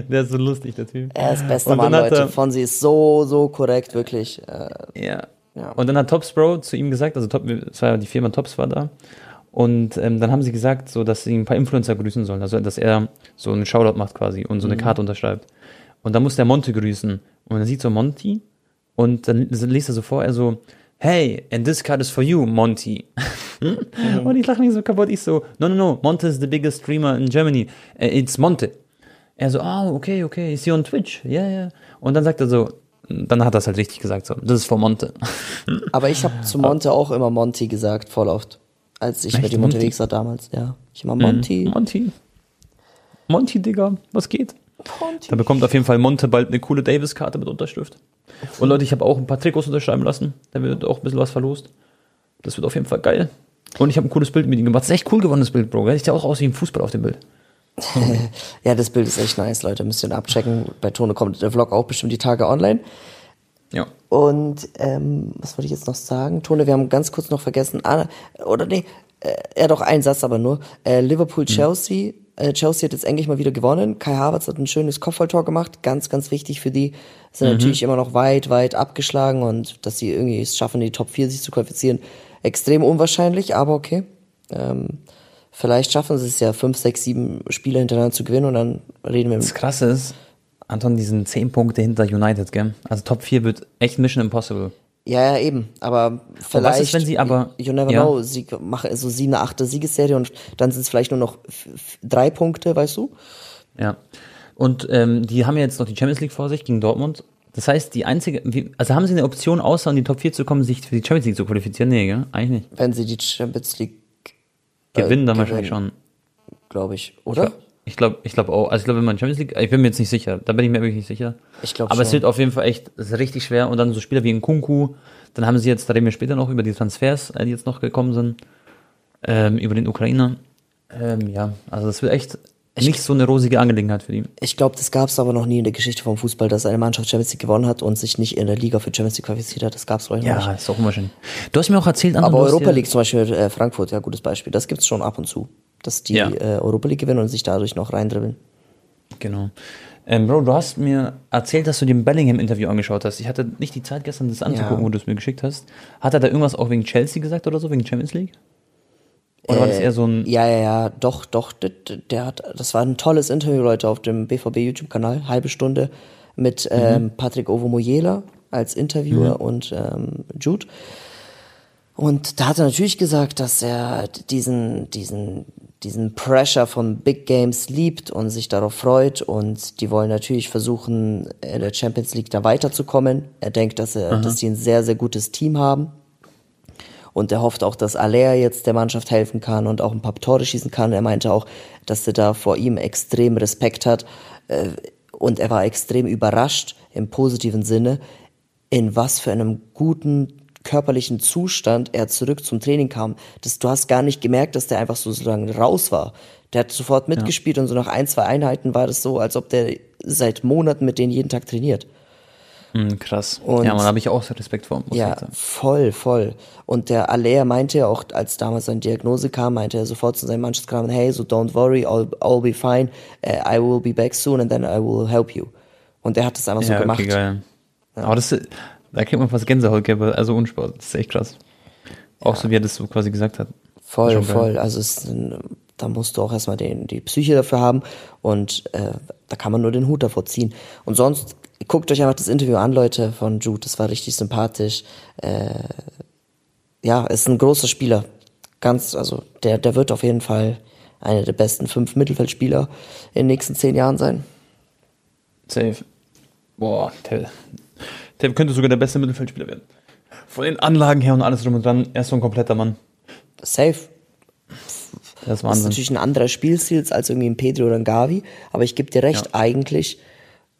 Der ist so lustig, der Typ. Er ist bester Mann, Leute. er- Fonsi ist so, so korrekt, wirklich. Äh, Ja. Ja. Und dann hat Tops Bro zu ihm gesagt, also Top, es war die Firma Tops war da. Und ähm, dann haben sie gesagt, so, dass sie ein paar Influencer grüßen sollen. Also, dass er so einen Shoutout macht quasi und so eine Karte unterschreibt. Und dann muss der Monte grüßen. Und dann sieht so Monty und dann liest er so vor, er so, hey, and this card is for you, Monty. und ich lache mich so kaputt. Ich so, no, no, no, Monte is the biggest streamer in Germany. Uh, It's Monte. Er so, ah, okay, okay, is he on Twitch? Ja, yeah, ja. Yeah. Und dann sagt er so, dann hat er es halt richtig gesagt, so, das ist for Monte. aber ich habe zu Monte auch immer Monty gesagt, voll oft. Als ich Echt, mit ihm unterwegs war damals, ja. Ich immer Monty. Monty. Monty, Digga, was geht? Monty. Da bekommt auf jeden Fall Monte bald eine coole Davis-Karte mit Unterschrift. Und Leute, ich habe auch ein paar Trikots unterschreiben lassen. Da wird auch ein bisschen was verlost. Das wird auf jeden Fall geil. Und ich habe ein cooles Bild mit ihm gemacht. Das ist echt cool geworden, das Bild, Bro. Sieht ja auch aus wie ein Fußball auf dem Bild. Ja, das Bild ist echt nice, Leute. Müsst ihr abchecken. Bei Tone kommt der Vlog auch bestimmt die Tage online. Ja. Und ähm, was wollte ich jetzt noch sagen? Tone, wir haben ganz kurz noch vergessen, ah, oder nee, äh, ja doch, ein Satz aber nur. Äh, Liverpool-Chelsea. Äh, Chelsea hat jetzt endlich mal wieder gewonnen. Kai Havertz hat ein schönes Kopfballtor gemacht. Ganz, ganz wichtig für die. Sind natürlich immer noch weit, weit abgeschlagen und dass sie irgendwie es schaffen, in die Top 4 sich zu qualifizieren, extrem unwahrscheinlich, aber okay. Ähm, vielleicht schaffen sie es ja, fünf, sechs, sieben Spiele hintereinander zu gewinnen und dann reden wir Das Krasse ist, Anton, die sind 10 Punkte hinter United, gell? Also Top 4 wird echt Mission Impossible. Ja, ja, eben. Aber vielleicht. ist, wenn sie aber- You never ja. know. Sie machen so sie eine achte Siegesserie und dann sind es vielleicht nur noch drei Punkte, weißt du? Ja. Und ähm, die haben ja jetzt noch die Champions League vor sich gegen Dortmund. Das heißt, die einzige, wie, also haben sie eine Option, außer in die Top 4 zu kommen, sich für die Champions League zu qualifizieren? Nee, gell? Eigentlich nicht. Wenn sie die Champions League Gewinnen dann gewinnen. wahrscheinlich schon. glaube ich, oder? Ich glaube, ich glaube auch. Also ich glaube, wenn man Champions League, ich bin mir jetzt nicht sicher. Da bin ich mir wirklich nicht sicher. Ich glaub Aber es schon. wird auf jeden Fall echt, es ist richtig schwer. Und dann so Spieler wie ein Kunku. Dann haben sie jetzt, da reden wir später noch über die Transfers, äh, die jetzt noch gekommen sind, ähm, über den Ukrainer. Ähm, ja, also das wird echt nicht so eine rosige Angelegenheit für die. Ich glaube, das gab es aber noch nie in der Geschichte vom Fußball, dass eine Mannschaft Champions League gewonnen hat und sich nicht in der Liga für Champions League qualifiziert hat. Das gab es noch nicht. Ja, ist auch unwahrscheinlich. Du hast mir auch erzählt, Anton, Aber Europa League zum Beispiel, äh, Frankfurt, ja, gutes Beispiel. Das gibt's schon ab und zu. Dass die Ja. äh, Europa League gewinnen und sich dadurch noch reindribbeln. Genau. Ähm, Bro, du hast mir erzählt, dass du dir ein Bellingham-Interview angeschaut hast. Ich hatte nicht die Zeit gestern, das anzugucken, Ja. wo du es mir geschickt hast. Hat er da irgendwas auch wegen Chelsea gesagt oder so, wegen Champions League? Oder war das eher so ein. Ja, ja, ja, doch, doch. Der, der hat, das war ein tolles Interview, Leute, auf dem BVB YouTube-Kanal, halbe Stunde mit ähm, Patrick Ovomoyela als Interviewer und ähm, Jude. Und da hat er natürlich gesagt, dass er diesen, diesen, diesen Pressure von Big Games liebt und sich darauf freut und die wollen natürlich versuchen, in der Champions League da weiterzukommen. Er denkt, dass er, dass die ein sehr, sehr gutes Team haben. Und er hofft auch, dass Alea jetzt der Mannschaft helfen kann und auch ein paar Tore schießen kann. Er meinte auch, dass er da vor ihm extrem Respekt hat. Äh, Und er war extrem überrascht im positiven Sinne, in was für einem guten körperlichen Zustand er zurück zum Training kam. Das, du hast gar nicht gemerkt, dass der einfach so sozusagen raus war. Der hat sofort mitgespielt und so nach ein, zwei Einheiten war das so, als ob der seit Monaten mit denen jeden Tag trainiert. Hm, krass. Und- ja, man habe ich auch so Respekt vor. Muss ich Ja, sagen. voll, voll. Und der Aller meinte ja auch, als damals seine Diagnose kam, meinte er sofort zu seinem Mannschaftskamerad, hey, so don't worry, I'll, I'll be fine, uh, I will be back soon and then I will help you. Und er hat das einfach so ja, gemacht. okay, geil. Aber das, da kriegt man fast Gänsehaut, gell, also Unsport. Das ist echt krass. Auch so, wie er das so quasi gesagt hat. Voll, Schon geil. voll. Also es, da musst du auch erstmal den, die Psyche dafür haben und äh, da kann man nur den Hut davor ziehen. Und sonst guckt euch einfach das Interview an, Leute, von Jude. Das war richtig sympathisch. Äh, ja, ist ein großer Spieler. Ganz, also der, der wird auf jeden Fall einer der besten fünf Mittelfeldspieler in den nächsten zehn Jahren sein. Safe. Boah, der, der könnte sogar der beste Mittelfeldspieler werden. Von den Anlagen her und alles drum und dran, er ist so ein kompletter Mann. Safe. Das ist Das ist natürlich ein anderer Spielstil als irgendwie ein Pedro oder ein Gavi, aber ich gebe dir recht, Ja. eigentlich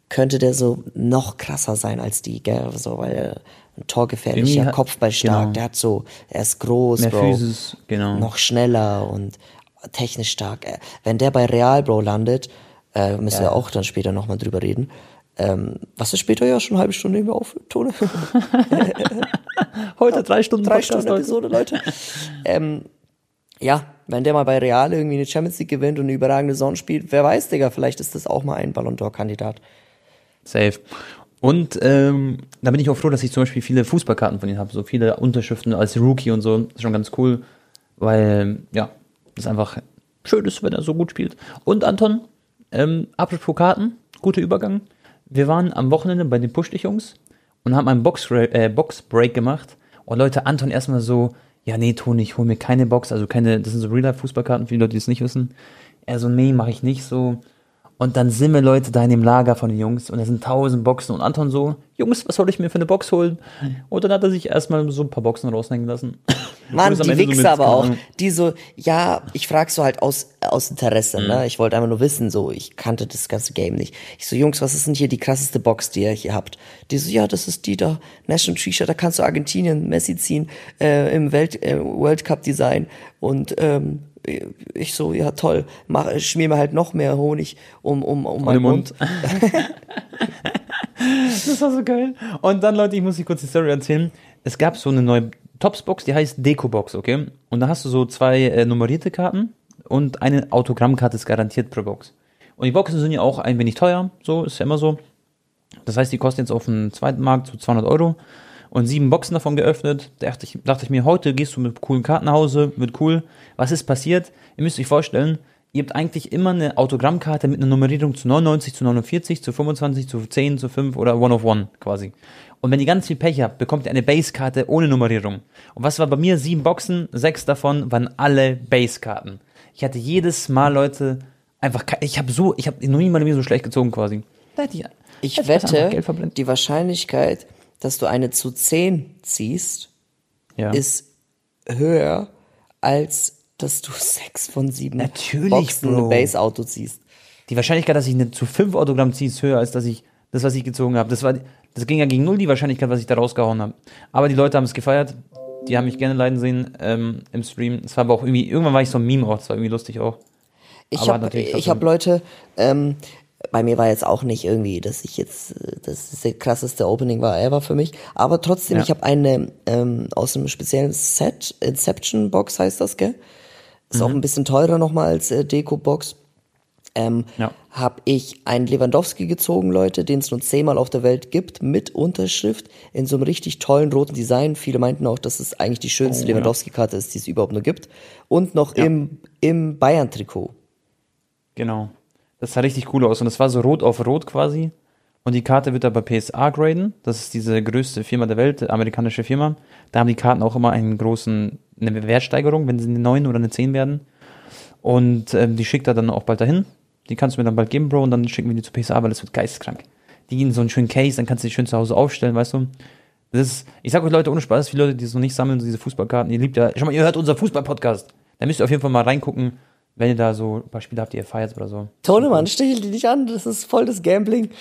könnte der so noch krasser sein als die, gell? So, weil er ein torgefährlicher, hat- Kopfballstark, genau. der hat so, er ist groß, Mehr Bro, Physis, genau. noch schneller und technisch stark. Äh, Wenn der bei Real, Bro, landet, äh, müssen wir auch dann später nochmal drüber reden. Ähm, was ist später ja schon eine halbe Stunde nehmen wir auf, Tone? Heute drei Stunden drei Podcast, Stunden Leute. Episode, Leute. ähm, ja, wenn der mal bei Real irgendwie eine Champions League gewinnt und eine überragende Saison spielt, wer weiß, Digga, vielleicht ist das auch mal ein Ballon d'Or-Kandidat. Safe. Und ähm, da bin ich auch froh, dass ich zum Beispiel viele Fußballkarten von ihm habe, so viele Unterschriften als Rookie und so. Das ist schon ganz cool, weil ja, das einfach schön ist, wenn er so gut spielt. Und Anton, ähm, apropos Karten, guter Übergang. Wir waren am Wochenende bei den Push-Dich-Jungs und haben einen Box äh, Box-Break gemacht. Und Leute, Anton erstmal so, ja, nee, Toni, ich hol mir keine Box, also keine, das sind so Real-Life-Fußballkarten, für die Leute, die es nicht wissen. Er so, nee, mache ich nicht so. Und dann sind wir Leute da in dem Lager von den Jungs und da sind tausend Boxen und Anton so, Jungs, was soll ich mir für eine Box holen? Und dann hat er sich erstmal so ein paar Boxen raushängen lassen. Mann, die Ende so Wichser mit, aber auch, die so, ja, ich frag so halt aus, aus Interesse, Mhm. ne? Ich wollte einfach nur wissen, so, ich kannte das ganze Game nicht. Ich so, Jungs, was ist denn hier die krasseste Box, die ihr hier habt? Die so, ja, das ist die da, National T-Shirt, da kannst du Argentinien, Messi ziehen, äh, im Welt, äh, World Cup Design. Und ähm, ich so, ja toll, mach, schmier mir halt noch mehr Honig um, um, um meinen Mund. Mund. Das war so geil. Und dann, Leute, ich muss euch kurz die Story erzählen. Es gab so eine neue Tops-Box, die heißt Deko-Box, okay? Und da hast du so zwei äh, nummerierte Karten und eine Autogrammkarte ist garantiert pro Box. Und die Boxen sind ja auch ein wenig teuer, so ist ja immer so. Das heißt, die kosten jetzt auf dem zweiten Markt so 200 Euro und sieben Boxen davon geöffnet. Da dachte ich, dachte ich mir, heute gehst du mit coolen Karten nach Hause, wird cool. Was ist passiert? Ihr müsst euch vorstellen, ihr habt eigentlich immer eine Autogrammkarte mit einer Nummerierung zu 99, zu 49, zu 25, zu 10, zu 5 oder One of One quasi. Und wenn ihr ganz viel Pech habt, bekommt ihr eine Base-Karte ohne Nummerierung. Und was war bei mir? Sieben Boxen, sechs davon waren alle Base-Karten. Ich hatte jedes Mal, Leute, einfach, ich habe so, ich habe noch nie mal mir so schlecht gezogen quasi. Da hätte ich, Ich hätte wette, die Wahrscheinlichkeit, dass du eine zu 10 ziehst, Ja. ist höher, als dass du sechs von sieben Natürlich, Boxen Bro. im Base-Auto ziehst. Die Wahrscheinlichkeit, dass ich eine zu 5 Autogramm ziehe, ist höher, als dass ich das, was ich gezogen habe. Das, war, das ging ja gegen null, die Wahrscheinlichkeit, was ich da rausgehauen habe. Aber die Leute haben es gefeiert. Die haben mich gerne leiden sehen ähm, im Stream. Es war aber auch irgendwie, irgendwann war ich so ein Meme auch, das war irgendwie lustig auch. Ich habe hab Leute, ähm, bei mir war jetzt auch nicht irgendwie, dass ich jetzt das ist der krasseste Opening war ever für mich, aber trotzdem, Ja. ich habe eine ähm, aus einem speziellen Set, Inception Box heißt das, gell? Ist Mhm. auch ein bisschen teurer nochmal als äh, Deko Box. Ähm, Ja. habe ich einen Lewandowski gezogen, Leute, den es nur zehnmal auf der Welt gibt, mit Unterschrift in so einem richtig tollen roten Design. Viele meinten auch, dass es eigentlich die schönste Oh. Lewandowski-Karte ist, die es überhaupt nur gibt. Und noch Ja. im, im Bayern-Trikot. Genau. Das sah richtig cool aus. Und das war so rot auf rot quasi. Und die Karte wird da bei PSA graden. Das ist diese größte Firma der Welt, amerikanische Firma. Da haben die Karten auch immer einen großen, eine Wertsteigerung, wenn sie eine 9 oder eine 10 werden. Und ähm, die schickt er dann auch bald dahin. Die kannst du mir dann bald geben, Bro, und dann schicken wir die zu PSA, weil das wird geisteskrank. Die in so einen schönen Case, dann kannst du die schön zu Hause aufstellen, weißt du. Das ist, ich sag euch Leute, ohne Spaß, viele Leute, die es noch nicht sammeln, so diese Fußballkarten, ihr liebt ja, schau mal, ihr hört unser Fußball-Podcast. Da müsst ihr auf jeden Fall mal reingucken, wenn ihr da so ein paar Spiele habt, die ihr feiert oder so. Tonemann, stechel die nicht an, das ist voll das Gambling.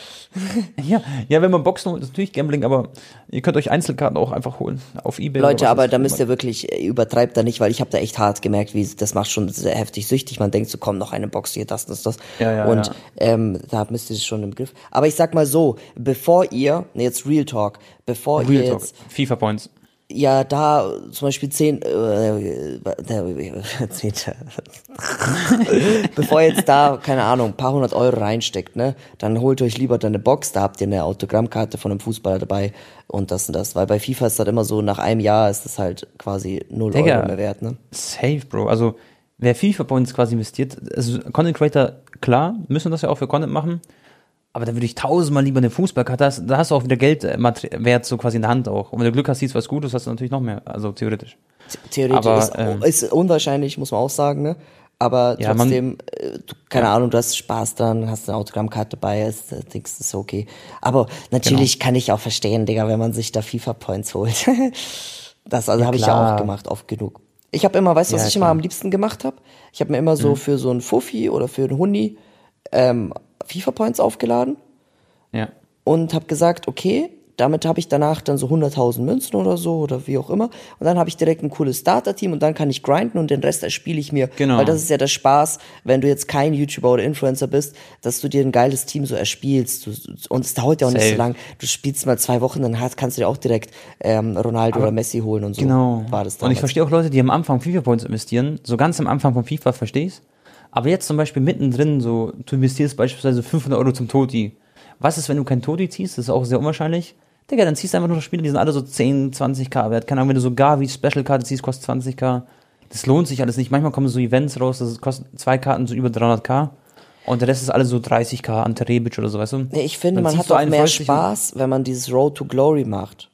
Ja, ja, wenn man Boxen holt, ist natürlich Gambling, aber ihr könnt euch Einzelkarten auch einfach holen auf Ebay. oder Leute, aber da müsst ihr wirklich, äh, übertreibt da nicht, weil ich habe da echt hart gemerkt, wie das macht schon sehr heftig süchtig. Man denkt so, komm, noch eine Box hier, das, das, das. Ja, ja, Und ja. Ähm, da müsst ihr es schon im Griff. Aber ich sag mal so, bevor ihr, jetzt Real Talk, bevor Real ihr Talk. jetzt FIFA Points. Ja da zum Beispiel zehn, äh, äh, zehn bevor jetzt da, keine Ahnung, ein paar hundert Euro reinsteckt, ne, dann holt euch lieber dann eine Box, da habt ihr eine Autogrammkarte von einem Fußballer dabei und das und das. Weil bei FIFA ist das immer so, nach einem Jahr ist das halt quasi null Digga. Euro mehr wert, ne? Safe, Bro. Also, wer FIFA Points quasi investiert, also Content Creator, klar, müssen das ja auch für Content machen. Aber da würde ich tausendmal lieber eine Fußballkarte, da hast, du auch wieder Geld äh, so quasi in der Hand auch. Und wenn du Glück hast, siehst was Gutes, hast du natürlich noch mehr, also theoretisch. Theoretisch Aber, ist, ähm, ist unwahrscheinlich, muss man auch sagen, ne? aber Ja, man- trotzdem, äh, du, keine Ahnung, du hast Spaß dran, hast eine Autogrammkarte dabei, ist, äh, denkst, ist okay. Aber natürlich Genau. kann ich auch verstehen, Digga, wenn man sich da FIFA-Points holt. das also habe ich ja auch gemacht, oft genug. Ich habe immer, weißt du, was Ja, ich immer klar. am liebsten gemacht habe? Ich habe mir immer so für so ein Fuffi oder für einen Huni ähm, FIFA-Points aufgeladen Ja. und habe gesagt, okay, damit habe ich danach dann so 100.000 Münzen oder so oder wie auch immer und dann habe ich direkt ein cooles Starter-Team und dann kann ich grinden und den Rest erspiele ich mir. Genau. Weil das ist ja der Spaß, wenn du jetzt kein YouTuber oder Influencer bist, dass du dir ein geiles Team so erspielst du, und es dauert ja auch nicht Safe. so lang. Du spielst mal zwei Wochen, dann kannst du dir auch direkt ähm, Ronaldo oder Messi holen und so. Genau. War das und ich verstehe auch Leute, die am Anfang FIFA-Points investieren. So ganz am Anfang von FIFA verstehe ich's. Aber jetzt zum Beispiel mittendrin, so, du investierst beispielsweise 500 Euro zum Toti. Was ist, wenn du kein Toti ziehst? Das ist auch sehr unwahrscheinlich. Digga, dann ziehst du einfach nur Spiele, die sind alle so 10, 20k wert. Keine Ahnung, wenn du so Gavi Special-Karte ziehst, kostet 20k. Das lohnt sich alles nicht. Manchmal kommen so Events raus, das kostet zwei Karten so über 300k. Und der Rest ist alles so 30k an Rebic oder so, weißt du? Nee, ich finde, Dann man hat einen, mehr Spaß, wenn man dieses Road to Glory macht.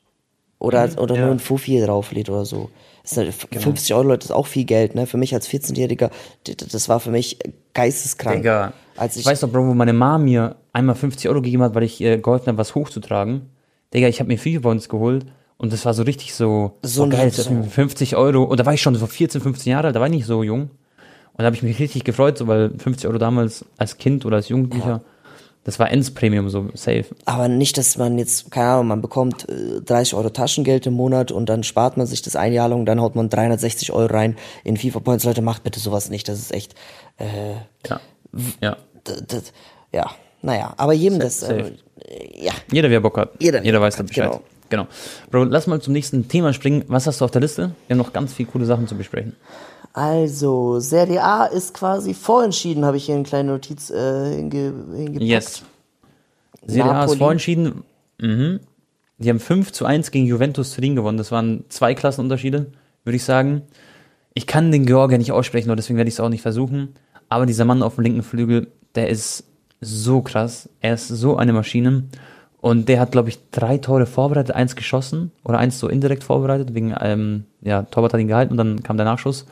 Oder, oder ja. Genau. nur ein Fuffi drauflädt oder so. Ist halt 50 Euro, Leute, ist auch viel Geld, ne? Für mich als 14-Jähriger, d- d- das war für mich geisteskrank. Digga. Als ich, ich, weiß doch, Bro, wo meine Mom mir einmal 50 Euro gegeben hat, weil ich äh, geholfen habe, was hochzutragen. Digga, ich habe mir FIFA Bonds geholt und das war so richtig so, So ein- geil, so- so. 50 Euro. Und da war ich schon so 14, 15 Jahre alt, da war ich nicht so jung. Und da habe ich mich richtig gefreut, so, weil 50 Euro damals als Kind oder als Jugendlicher, das war Ends Premium, so safe. aber nicht, dass man jetzt, keine Ahnung, man bekommt äh, 30 Euro Taschengeld im Monat und dann spart man sich das ein Jahr lang und dann haut man 360 Euro rein in FIFA Points. Leute, macht bitte sowas nicht. Das ist echt, Ja. Ja. d- ja, naja, aber jedem das, äh, ja. Jeder, wer Bock hat. Jeder, Jeder weiß da Bescheid. genau. Genau. Bro, lass mal zum nächsten Thema springen. Was hast du auf der Liste? Wir haben noch ganz viele coole Sachen zu besprechen. Also, Serie A ist quasi vorentschieden, habe ich hier eine kleine Notiz äh, hinge, hingepackt. Yes. Serie A ist Napoli. vorentschieden. Mhm. Die haben 5 zu 1 gegen Juventus Turin gewonnen. Das waren zwei Klassenunterschiede, würde ich sagen. Ich kann den Georgier nicht aussprechen, und deswegen werde ich es auch nicht versuchen. Aber dieser Mann auf dem linken Flügel, der ist so krass. Er ist so eine Maschine. Und der hat, glaube ich, drei Tore vorbereitet, eins geschossen oder eins so indirekt vorbereitet, wegen, ähm, ja, Torwart hat ihn gehalten und dann kam der Nachschuss.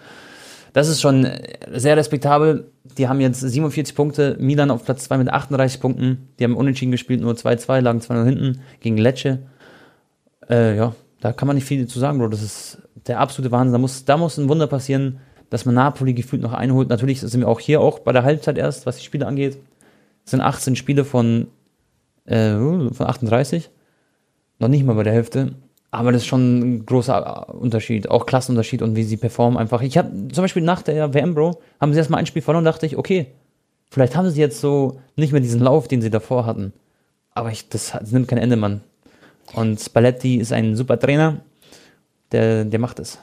Das ist schon sehr respektabel. Die haben jetzt 47 Punkte, Milan auf Platz 2 mit 38 Punkten. Die haben unentschieden gespielt, nur 2-2, lagen 2-0 hinten gegen Lecce. Äh, ja, da kann man nicht viel zu sagen, Bro. Das ist der absolute Wahnsinn. Da muss, da muss ein Wunder passieren, dass man Napoli gefühlt noch einholt. Natürlich sind wir auch hier auch bei der Halbzeit erst, was die Spiele angeht. Es sind 18 Spiele von, äh, von 38. Noch nicht mal bei der Hälfte. Aber das ist schon ein großer äh, Unterschied, auch Klassenunterschied und wie sie performen einfach. Ich habe zum Beispiel nach der WM, Bro, haben sie erstmal ein Spiel verloren und dachte ich, okay, vielleicht haben sie jetzt so nicht mehr diesen Lauf, den sie davor hatten. Aber ich, das, das nimmt kein Ende, Mann. Und Spalletti ist ein super Trainer, der, der macht es.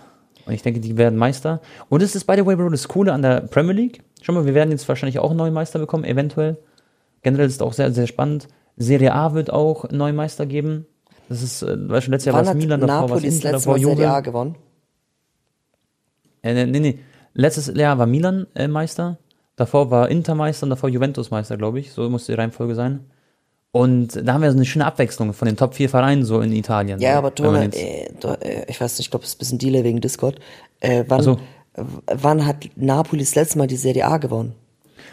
Und ich denke, die werden Meister. Und das ist, by the way, Bro, das Coole an der Premier League. Schau mal, wir werden jetzt wahrscheinlich auch einen neuen Meister bekommen, eventuell. Generell ist es auch sehr, sehr spannend. Serie A wird auch einen neuen Meister geben. Das ist, äh, weißt du, letztes Jahr war es Milan, davor war es Napoli das Inter, davor Mal Serie A Juve. gewonnen? Äh, nee, nee. Letztes Jahr war Milan äh, Meister. Davor war Inter Meister und davor Juventus Meister, glaube ich. So muss die Reihenfolge sein. Und da haben wir so eine schöne Abwechslung von den Top 4 Vereinen so in Italien. Ja, so, aber Tone, äh, äh, ich weiß nicht, ich glaube, es ist ein bisschen Delay wegen Discord. Äh, wann, so. wann hat Napoli das letzte Mal die Serie A gewonnen?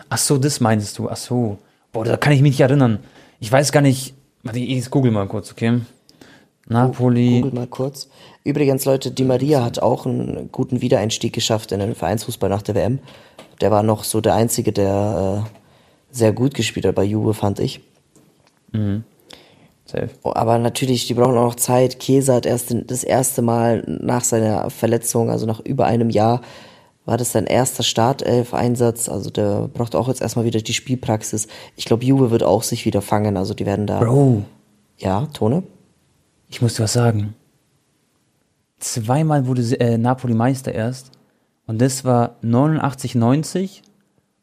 Ach so, das meinst du. Ach so. Boah, da kann ich mich nicht erinnern. Ich weiß gar nicht. Warte, ich google mal kurz, okay? Napoli. Google mal kurz. Übrigens, Leute, Di Maria hat auch einen guten Wiedereinstieg geschafft in den Vereinsfußball nach der WM. Der war noch so der Einzige, der äh, sehr gut gespielt hat bei Juve, fand ich. Safe. Oh, Aber natürlich, die brauchen auch noch Zeit. Käse hat erst das erste Mal nach seiner Verletzung, also nach über einem Jahr, war das sein erster Startelf-Einsatz. Also der braucht auch jetzt erstmal wieder die Spielpraxis. Ich glaube, Juve wird auch sich wieder fangen. Also die werden da. Bro, Ja, Tone? Ich muss dir was sagen. Zweimal wurde äh, Napoli Meister erst. Und das war 89, 90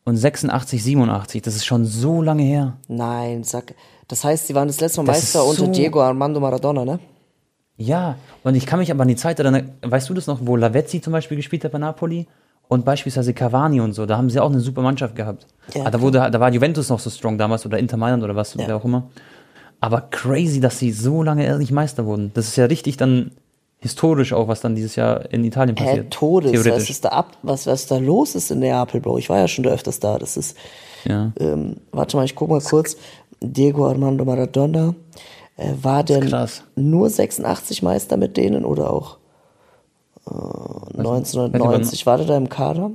und 86, 87. Das ist schon so lange her. Nein, sag. Das heißt, sie waren das letzte Mal Das Meister ist unter so- Diego Armando Maradona, ne? Ja, und ich kann mich aber an die Zeit erinnern, weißt du das noch, wo Lavezzi zum Beispiel gespielt hat bei Napoli? Und beispielsweise Cavani und so, da haben sie auch eine super Mannschaft gehabt. Ja, ah, da, wurde, da war Juventus noch so strong damals oder Inter Mailand oder was, Ja. wer auch immer. Aber crazy, dass sie so lange erst nicht Meister wurden. Das ist ja richtig dann historisch auch, was dann dieses Jahr in Italien passiert. Todes, was ist da ab, was, was da los ist in Neapel, Bro? Ich war ja schon da öfters da. Das ist, Ja. ähm, warte mal, ich guck mal kurz. Diego Armando Maradona, äh, war denn krass. nur 86 Meister mit denen oder auch äh, 1990? War der da im Kader?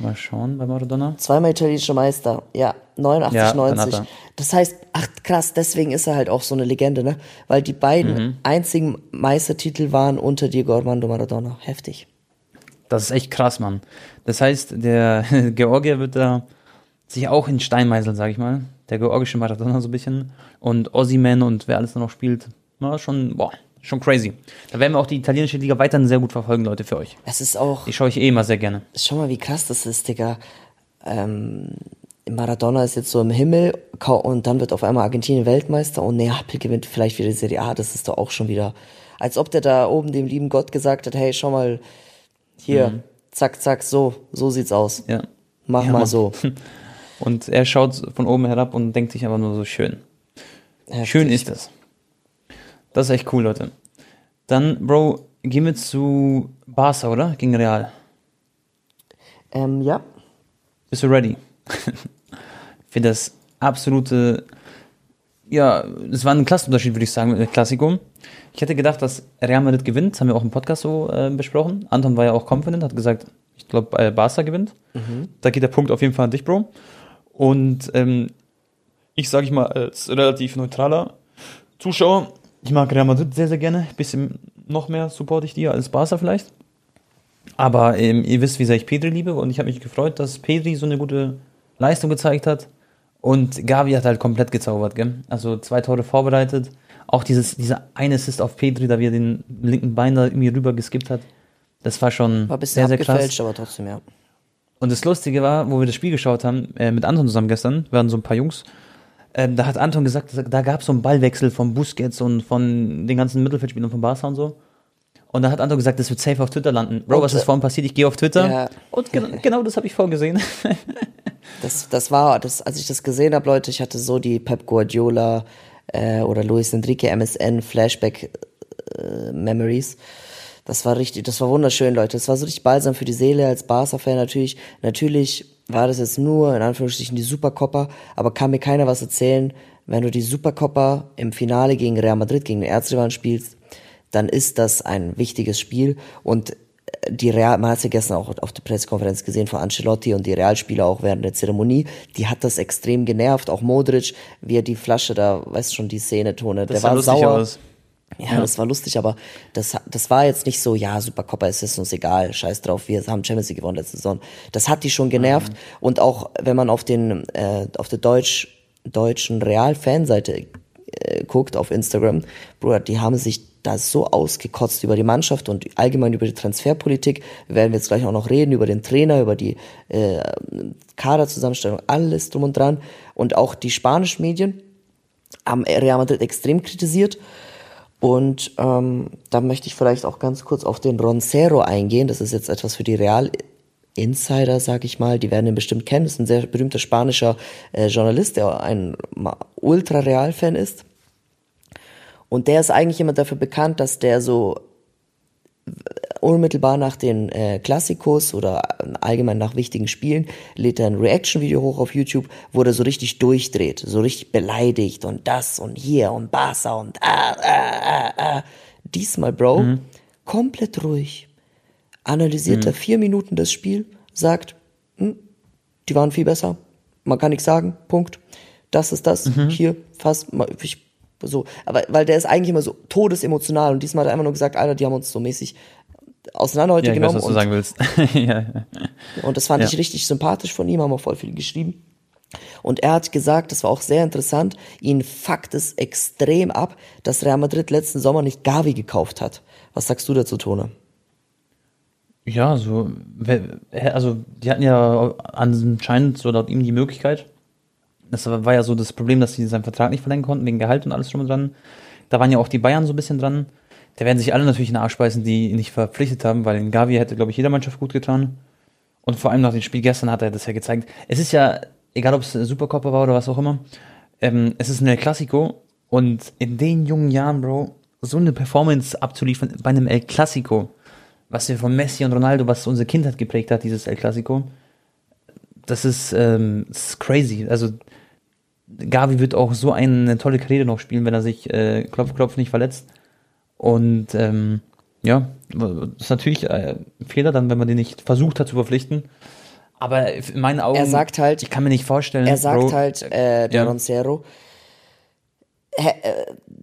Mal schauen bei Maradona. Zweimal italienischer Meister, ja, 89, Ja, dann hat 90. er. Das heißt, ach krass, deswegen ist er halt auch so eine Legende, ne? Weil die beiden Mhm. einzigen Meistertitel waren unter Diego Armando Maradona. Heftig. Das ist echt krass, Mann. Das heißt, der Georgier wird da sich auch in Stein meißeln, sag ich mal. Der georgische Maradona so ein bisschen. Und Ossiman und wer alles da noch spielt. Na, schon, boah, schon crazy. Da werden wir auch die italienische Liga weiterhin sehr gut verfolgen, Leute, für euch. Es ist auch, Die schaue ich eh immer sehr gerne. schau mal, wie krass das ist, Digga. Ähm, Maradona ist jetzt so im Himmel und dann wird auf einmal Argentinien Weltmeister und Neapel gewinnt vielleicht wieder die Serie A. Das ist doch auch schon wieder, als ob der da oben dem lieben Gott gesagt hat, hey, schau mal, hier, zack, zack, so, so sieht's aus. Ja. Mach Ja, mal Mann. so. Und er schaut von oben herab und denkt sich einfach nur so schön. Heftig. Schön ist es. Das ist echt cool, Leute. Dann, Bro, gehen wir zu Barca, oder? Gegen Real. Ähm, ja. Bist du ready? Für das absolute, ja, es war ein Klassenunterschied, würde ich sagen, mit dem Klassiko. Ich hätte gedacht, dass Real Madrid gewinnt, das haben wir auch im Podcast so äh, besprochen. Anton war ja auch confident, hat gesagt, ich glaube, äh, Barca gewinnt. Da geht der Punkt auf jeden Fall an dich, Bro. Und ähm, ich sage ich mal, als relativ neutraler Zuschauer, ich mag Real Madrid sehr, sehr gerne. Bisschen noch mehr supporte ich die als Barca vielleicht. Aber ähm, ihr wisst, wie sehr ich Pedri liebe und ich habe mich gefreut, dass Pedri so eine gute Leistung gezeigt hat. Und Gavi hat halt komplett gezaubert, gell? Also zwei Tore vorbereitet. Auch dieses, dieser eine Assist auf Pedri, da wie er den linken Bein da irgendwie rüber geskippt hat. Das war schon War sehr, sehr krass. aber trotzdem, ja. Und das Lustige war, wo wir das Spiel geschaut haben, äh, mit Anton zusammen gestern, waren so ein paar Jungs, ähm, da hat Anton gesagt, da gab es so einen Ballwechsel von Busquets und von den ganzen Mittelfeldspielern von Barca und so. Und da hat Anton gesagt, das wird safe auf Twitter landen. Bro, Und, was ist vorhin passiert? Ich gehe auf Twitter. Ja. Und genau, genau das habe ich vorgesehen. Das, das war, das, als ich das gesehen habe, Leute, ich hatte so die Pep Guardiola äh, oder Luis Enrique MSN Flashback äh, Memories. Das war richtig, das war wunderschön, Leute. Das war so richtig balsam für die Seele als Barca-Fan natürlich. Natürlich war das jetzt nur in Anführungsstrichen die Supercoppa, aber kann mir keiner was erzählen, wenn du die Supercoppa im Finale gegen Real Madrid, gegen den Erzrivalen spielst, dann ist das ein wichtiges Spiel und die Real, man hat es ja gestern auch auf der Pressekonferenz gesehen von Ancelotti und die Realspieler auch während der Zeremonie, die hat das extrem genervt, auch Modric, wie er die Flasche da, weißt schon, die Szene tone, der war sauer. aus. Ja, das war lustig, aber das, das war jetzt nicht so, ja, Supercoppa ist es uns egal, scheiß drauf, wir haben Champions League gewonnen letzte Saison. Das hat die schon genervt und auch wenn man auf den, äh, auf der Deutsch, deutschen Real-Fanseite äh, guckt, auf Instagram, Bruder, die haben sich da so ausgekotzt über die Mannschaft und allgemein über die Transferpolitik. Wir werden jetzt gleich auch noch reden über den Trainer, über die äh, Kaderzusammenstellung, alles drum und dran. Und auch die spanischen Medien haben Real Madrid extrem kritisiert. Und ähm, da möchte ich vielleicht auch ganz kurz auf den Roncero eingehen. Das ist jetzt etwas für die Real Insider, sag ich mal. Die werden ihn bestimmt kennen. Das ist ein sehr berühmter spanischer äh, Journalist, der ein Ultra-Real-Fan ist. Und der ist eigentlich immer dafür bekannt, dass der so unmittelbar nach den äh, Klassikos oder allgemein nach wichtigen Spielen lädt er ein Reaction-Video hoch auf YouTube, wo er so richtig durchdreht, so richtig beleidigt und das und hier und Barca und ah, ah, ah, ah. Diesmal, Bro, komplett ruhig. Analysiert er vier Minuten das Spiel, sagt, hm, die waren viel besser, man kann nichts sagen, Punkt. Das ist das, hier, fast, ich so, aber weil der ist eigentlich immer so todesemotional und diesmal hat er einfach nur gesagt, Alter, die haben uns so mäßig auseinander heute Ja, ich weiß, genommen was du und, sagen willst. ja, und das fand Ja. ich richtig sympathisch von ihm, haben auch voll viel geschrieben. Und er hat gesagt, das war auch sehr interessant, ihn fuckt es extrem ab, dass Real Madrid letzten Sommer nicht Gavi gekauft hat. Was sagst du dazu, Tone? Ja, so, also die hatten ja anscheinend so laut ihm die Möglichkeit. Das war war ja so das Problem, dass sie seinen Vertrag nicht verlängern konnten, wegen Gehalt und alles drum und dran. Da waren ja auch die Bayern so ein bisschen dran. Da werden sich alle natürlich in den Arsch beißen, die ihn nicht verpflichtet haben, weil in Gavi hätte, glaube ich, jeder Mannschaft gut getan. Und vor allem nach dem Spiel gestern hat er das ja gezeigt. Es ist ja, egal ob es Supercopper war oder was auch immer, ähm, es ist eine Klassiko und in den jungen Jahren, Bro, so eine Performance abzuliefern bei einem El Clasico, was wir von Messi und Ronaldo, was unsere Kindheit geprägt hat, dieses El Clasico, das ist, ähm, das ist crazy. Also Gavi wird auch so eine tolle Karriere noch spielen, wenn er sich äh, Klopf, Klopf nicht verletzt. Und ähm, ja, das ist natürlich äh, ein Fehler dann, wenn man den nicht versucht hat zu verpflichten. Aber in meinen Augen, Er sagt halt, ich kann mir nicht vorstellen, Er sagt Bro, halt, äh, der ja. Roncero, äh,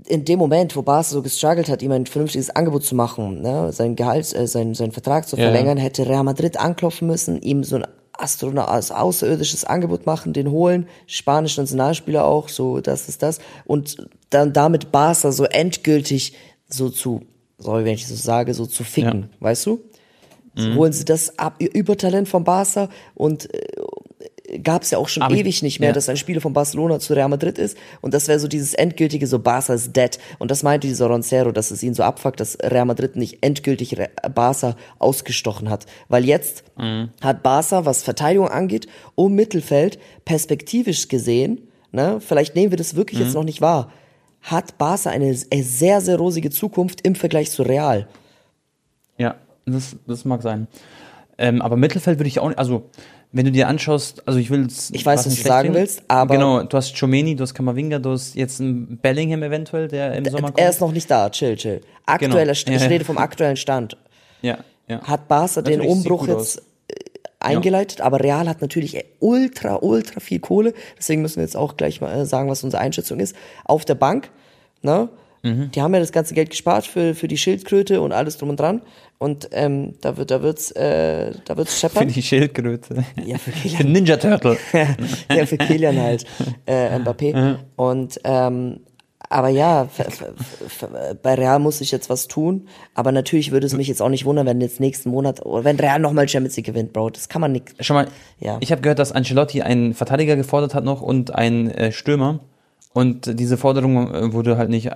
in dem Moment, wo Barca so gestruggelt hat, ihm ein vernünftiges Angebot zu machen, ne, sein Gehalt, äh, sein, seinen Vertrag zu Ja, ja. verlängern, hätte Real Madrid anklopfen müssen, ihm so ein Astronaut, außerirdisches Angebot machen, den holen, spanische Nationalspieler auch, so das ist das, und dann damit Barca so endgültig so zu, sorry, wenn ich das so sage, so zu ficken, weißt du? Mhm. Holen sie das ab, ihr Übertalent von Barca und äh, gab es ja auch schon Aber ewig nicht mehr, ja. dass ein Spieler von Barcelona zu Real Madrid ist und das wäre so dieses endgültige, so Barca ist dead und das meinte dieser Roncero, dass es ihn so abfuckt, dass Real Madrid nicht endgültig Re- Barca ausgestochen hat, weil jetzt Mhm. hat Barca, was Verteidigung angeht, um Mittelfeld perspektivisch gesehen, ne, vielleicht nehmen wir das wirklich Mhm. jetzt noch nicht wahr, hat Barca eine sehr, sehr rosige Zukunft im Vergleich zu Real. Ja, das, das mag sein. Ähm, aber Mittelfeld würde ich auch nicht, also wenn du dir anschaust, also ich will jetzt Ich weiß, was nicht du sagen reden. willst, aber- Genau, du hast Chomeni, du hast Kamavinga, du hast jetzt einen Bellingham eventuell, der im Sommer kommt. Er ist noch nicht da, chill, chill. Aktueller, Genau. St- Ja, ich ja. rede vom aktuellen Stand. ja, ja. Hat Barca den Natürlich, sieht Umbruch jetzt äh, eingeleitet, aber Real hat natürlich ultra, ultra viel Kohle. Deswegen müssen wir jetzt auch gleich mal äh, sagen, was unsere Einschätzung ist. Auf der Bank, ne? Mhm. Die haben ja das ganze Geld gespart für, für die Schildkröte und alles drum und dran. Und ähm, da wird, da wird's, äh, da wird's Für scheppern. die Schildkröte. Ja, für Für Ninja Turtle. ja, für Kilian halt, äh, Mbappé. Und ähm, aber ja, bei Real muss ich jetzt was tun. Aber natürlich würde es mich jetzt auch nicht wundern, wenn jetzt nächsten Monat, oder wenn Real nochmal Champions League gewinnt, Bro. Das kann man nicht. Schon mal, Ja. ich habe gehört, dass Ancelotti einen Verteidiger gefordert hat noch und einen äh, Stürmer. Und diese Forderung äh, wurde halt nicht äh,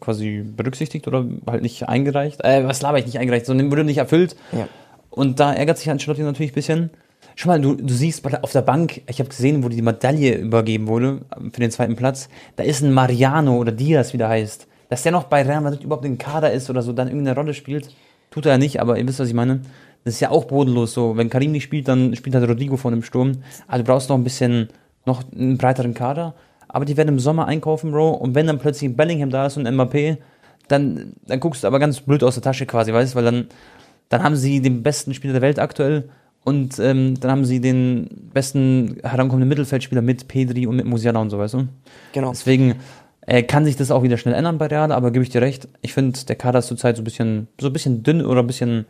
quasi berücksichtigt oder halt nicht eingereicht. Äh, was laber ich nicht eingereicht, sondern wurde nicht erfüllt. Ja. Und da ärgert sich Ancelotti natürlich ein bisschen. Schau mal, du, du siehst auf der Bank, ich habe gesehen, wo die Medaille übergeben wurde für den zweiten Platz, da ist ein Mariano oder Diaz, wie der heißt. Dass der noch bei Real Madrid überhaupt im Kader ist oder so, dann irgendeine Rolle spielt, tut er ja nicht, aber ihr wisst, was ich meine. Das ist ja auch bodenlos so. Wenn Karim nicht spielt, dann spielt halt Rodrigo vorne im Sturm. Also du brauchst noch ein bisschen, noch einen breiteren Kader. Aber die werden im Sommer einkaufen, Bro. Und wenn dann plötzlich Bellingham da ist und Mbappé, dann, dann guckst du aber ganz blöd aus der Tasche quasi, weißt du? Weil dann, dann haben sie den besten Spieler der Welt aktuell und ähm, dann haben sie den besten herankommenden Mittelfeldspieler mit Pedri und mit Musiala und so, weißt du? Genau. Deswegen äh, kann sich das auch wieder schnell ändern bei Real, aber gebe ich dir recht. Ich finde, der Kader ist zurzeit so ein bisschen, so ein bisschen dünn oder ein bisschen,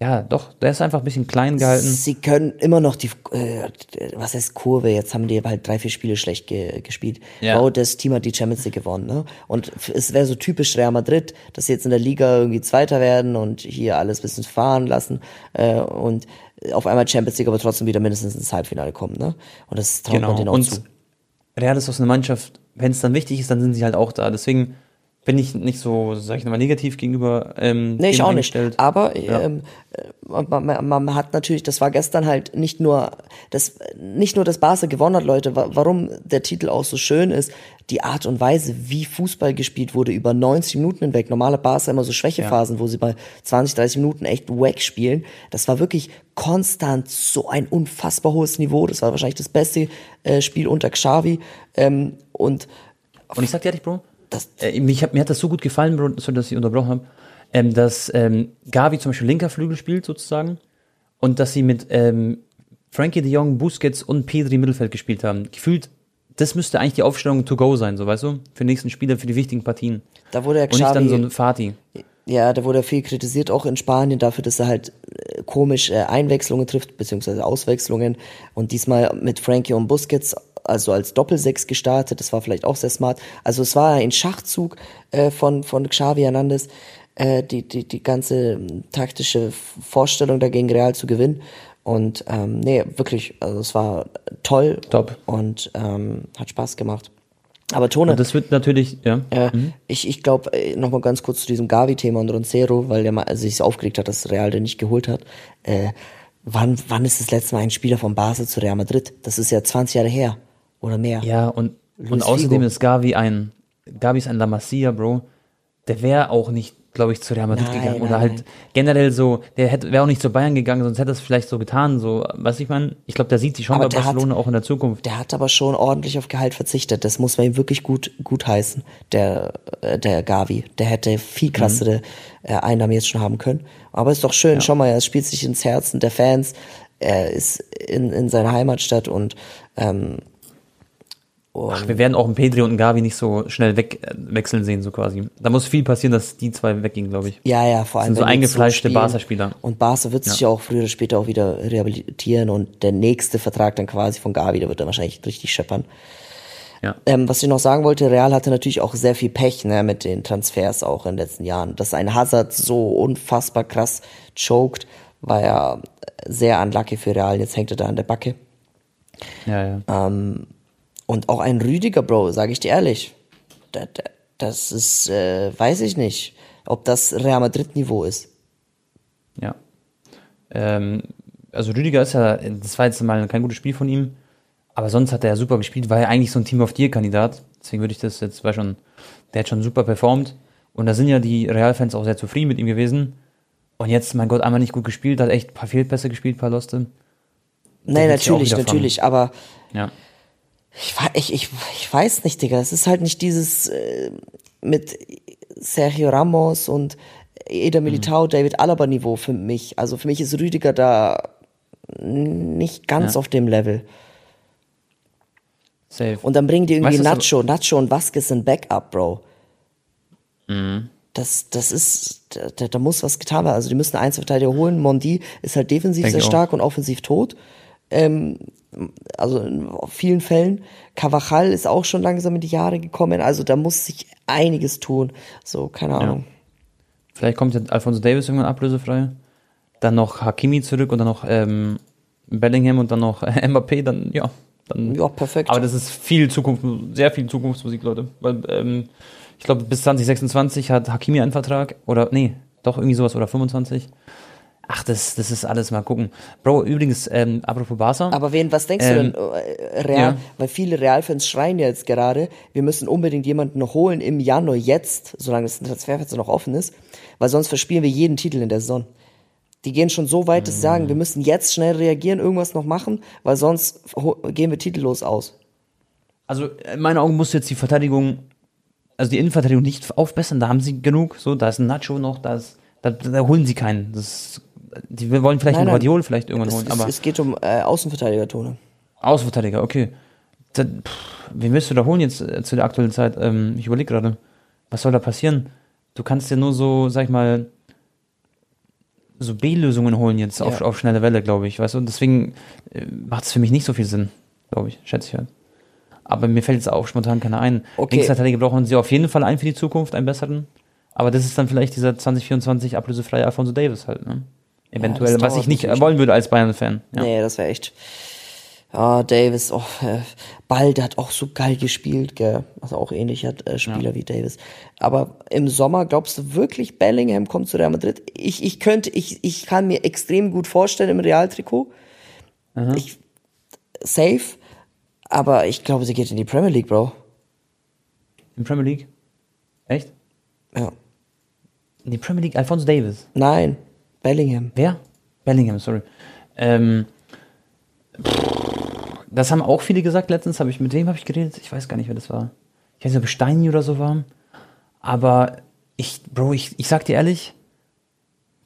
ja, doch, der ist einfach ein bisschen klein gehalten. Sie können immer noch die, äh, was heißt Kurve? Jetzt haben die halt drei, vier Spiele schlecht ge gespielt. Ja. Bro, das Team hat die Champions League gewonnen, ne? Und es wäre so typisch Real Madrid, dass sie jetzt in der Liga irgendwie Zweiter werden und hier alles ein bisschen fahren lassen äh, und auf einmal Champions League aber trotzdem wieder mindestens ins Halbfinale kommen, ne? Und das traut man denen auch zu. Genau. Und Real ist aus einer Mannschaft, wenn es dann wichtig ist, dann sind sie halt auch da. Deswegen bin ich nicht so, sag ich mal, negativ gegenüber. Ähm, Nee, ich auch nicht. Aber Ja. ähm, äh, man, man, man hat natürlich, das war gestern halt nicht nur, das, nicht nur, dass Barca gewonnen hat, Leute, wa warum der Titel auch so schön ist, die Art und Weise, wie Fußball gespielt wurde über 90 Minuten hinweg. Normale Barca immer so Schwächephasen, wo sie bei 20, 30 Minuten echt wack spielen. Das war wirklich konstant so ein unfassbar hohes Niveau. Das war wahrscheinlich das beste äh, Spiel unter Xavi. Ähm, und Und ich sag dir ehrlich, Bro, das, äh, mich hat, mir hat das so gut gefallen, Bro, sorry, dass ich unterbrochen habe, ähm, dass ähm, Gavi zum Beispiel linker Flügel spielt, sozusagen, und dass sie mit ähm, Frankie de Jong, Busquets und Pedri Mittelfeld gespielt haben. Gefühlt, das müsste eigentlich die Aufstellung to go sein, so weißt du? Für die nächsten Spieler, für die wichtigen Partien. da wurde der Und nicht dann Xavi so ein Fatih. Ja, da wurde er viel kritisiert, auch in Spanien, dafür, dass er halt äh, komisch äh, Einwechslungen trifft, beziehungsweise Auswechslungen. Und diesmal mit Frankie und Busquets, also als Doppelsechs gestartet, das war vielleicht auch sehr smart. Also es war ein Schachzug äh, von, von Xavi Hernandez, äh, die, die, die ganze ähm, taktische Vorstellung dagegen Real zu gewinnen. Und ähm, nee, wirklich, also es war toll Top. und ähm, hat Spaß gemacht. Aber Tone, Und das wird natürlich, ja. äh, Ich, ich glaube, nochmal ganz kurz zu diesem Gavi-Thema und Roncero, weil der mal also sich aufgeregt hat, dass Real den nicht geholt hat. Äh, wann, wann ist das letzte Mal ein Spieler von Basel zu Real Madrid? Das ist ja 20 Jahre her oder mehr. Ja, und, und außerdem Figo. ist Gavi ein, Gavi ist ein La Masia, Bro. der wäre auch nicht, glaube ich, zu Real Madrid Nein, gegangen. nein, Oder halt nein. generell so, der hätte wäre auch nicht zu Bayern gegangen, sonst hätte er es vielleicht so getan. So, was ich meine, ich glaube, der sieht sich schon Aber bei der hat- Barcelona auch in der Zukunft. Der hat aber schon ordentlich auf Gehalt verzichtet. Das muss man ihm wirklich gut, gut heißen, der, äh, der Gavi. Der hätte viel krassere äh, Einnahmen jetzt schon haben können. Aber ist doch schön, schau mal, er spielt sich ins Herzen der Fans. Er ist in, in seiner Heimatstadt und, ähm, Ach, wir werden auch einen Pedri und einen Gavi nicht so schnell weg, äh, wechseln sehen, so quasi. Da muss viel passieren, dass die zwei weggehen, glaube ich. ja, ja, vor allem. sind so eingefleischte. Barca-Spieler. Und Barca wird sich ja auch früher oder später auch wieder rehabilitieren und der nächste Vertrag dann quasi von Gavi, der wird dann wahrscheinlich richtig scheppern. Ja. Ähm, was ich noch sagen wollte, Real hatte natürlich auch sehr viel Pech ne, mit den Transfers auch in den letzten Jahren. Dass ein Hazard so unfassbar krass choked, war ja sehr unlucky für Real. Jetzt hängt er da an der Backe. Ja, ja. Und auch ein Rüdiger, Bro, sage ich dir ehrlich. Da, da, das ist, äh, weiß ich nicht, ob das Real Madrid-Niveau ist. Ja. Ähm, also Rüdiger ist ja, das war jetzt mal kein gutes Spiel von ihm, aber sonst hat er ja super gespielt, war ja eigentlich so ein Team of the Kandidat. Deswegen würde ich das jetzt, war schon, der hat schon super performt. Und da sind ja die Real-Fans auch sehr zufrieden mit ihm gewesen. Und jetzt, mein Gott, einmal nicht gut gespielt, hat echt ein paar Fehlpässe gespielt, ein paar Loste. Nein, natürlich, natürlich, aber Ja. Ich, ich, ich, ich weiß nicht, Digga. Es ist halt nicht dieses äh, mit Sergio Ramos und Eder Militao, Mhm. David Alaba Niveau für mich. Also für mich ist Rüdiger da nicht ganz Ja. auf dem Level. Safe. Und dann bringen die irgendwie Weißt Nacho, Nacho und Vasquez in Backup, Bro. Mhm. Das, das ist, da, da muss was getan werden. Also die müssen Einzelverteidiger holen. Mondi ist halt defensiv Denk sehr ich auch. stark und offensiv tot. Ähm, also in vielen Fällen. Cavachal ist auch schon langsam in die Jahre gekommen. Also da muss sich einiges tun. So, keine Ahnung. Vielleicht kommt ja Alfonso Davis irgendwann ablösefrei. Dann noch Hakimi zurück und dann noch ähm, Bellingham und dann noch Mbappé, dann ja. Dann, Ja, perfekt. Aber das ist viel Zukunft, sehr viel Zukunftsmusik, Leute. Weil, ähm, ich glaube, bis 2026 hat Hakimi einen Vertrag. Oder, nee, doch irgendwie sowas, oder 25. Ach, das, das ist alles mal gucken. Bro, übrigens, ähm, apropos Barca. Aber wen, was denkst Ähm, du denn, äh, Real? ja. Weil viele Real-Fans schreien ja jetzt gerade, wir müssen unbedingt jemanden noch holen im Januar jetzt, solange das Transferfenster noch offen ist, weil sonst verspielen wir jeden Titel in der Saison. Die gehen schon so weit, dass sie sagen, wir müssen jetzt schnell reagieren, irgendwas noch machen, weil sonst gehen wir titellos aus. Also in meinen Augen muss jetzt die Verteidigung, also die Innenverteidigung nicht aufbessern, da haben sie genug. So, da ist ein Nacho noch, da, ist, da, da holen sie keinen. Das, die wollen vielleicht Nein, einen. Guardiol vielleicht irgendwann Es, holen, es, aber es geht um äh, Außenverteidiger-Tone. Außenverteidiger, okay. Da, pff, wen willst du da holen jetzt äh, zu der aktuellen Zeit? Ähm, ich überlege gerade, was soll da passieren? Du kannst dir nur so, sag ich mal, so B-Lösungen holen jetzt auf, Ja. auf schnelle Welle, glaube ich. Weißt du, und deswegen äh, macht es für mich nicht so viel Sinn, glaube ich, schätze ich halt. Aber mir fällt jetzt auch spontan keiner ein. Okay. Linksverteidiger brauchen sie auf jeden Fall einen für die Zukunft, einen besseren. Aber das ist dann vielleicht dieser 2024 ablösefreie Alfonso Davis halt, ne? Eventuell, das was ich nicht wollen würde als Bayern-Fan. Ja. Nee, das wäre echt. Ja, Davis, oh, äh, Ball, der hat auch so geil gespielt, gell. Also auch ähnlicher äh, Spieler wie Davis. Aber im Sommer glaubst du wirklich, Bellingham kommt zu Real Madrid? Ich, ich könnte, ich, ich kann mir extrem gut vorstellen im Realtrikot. Ich, safe. Aber ich glaube, sie geht in die Premier League, Bro. In Premier League? Echt? Ja. In die Premier League, Alfonso Davis. Nein, Bellingham. Wer? Bellingham, sorry. Ähm, das haben auch viele gesagt letztens. Hab ich, mit wem habe ich geredet? Ich weiß gar nicht, wer das war. Ich weiß nicht, ob Steini oder so war. Aber ich, Bro, ich, ich sag dir ehrlich,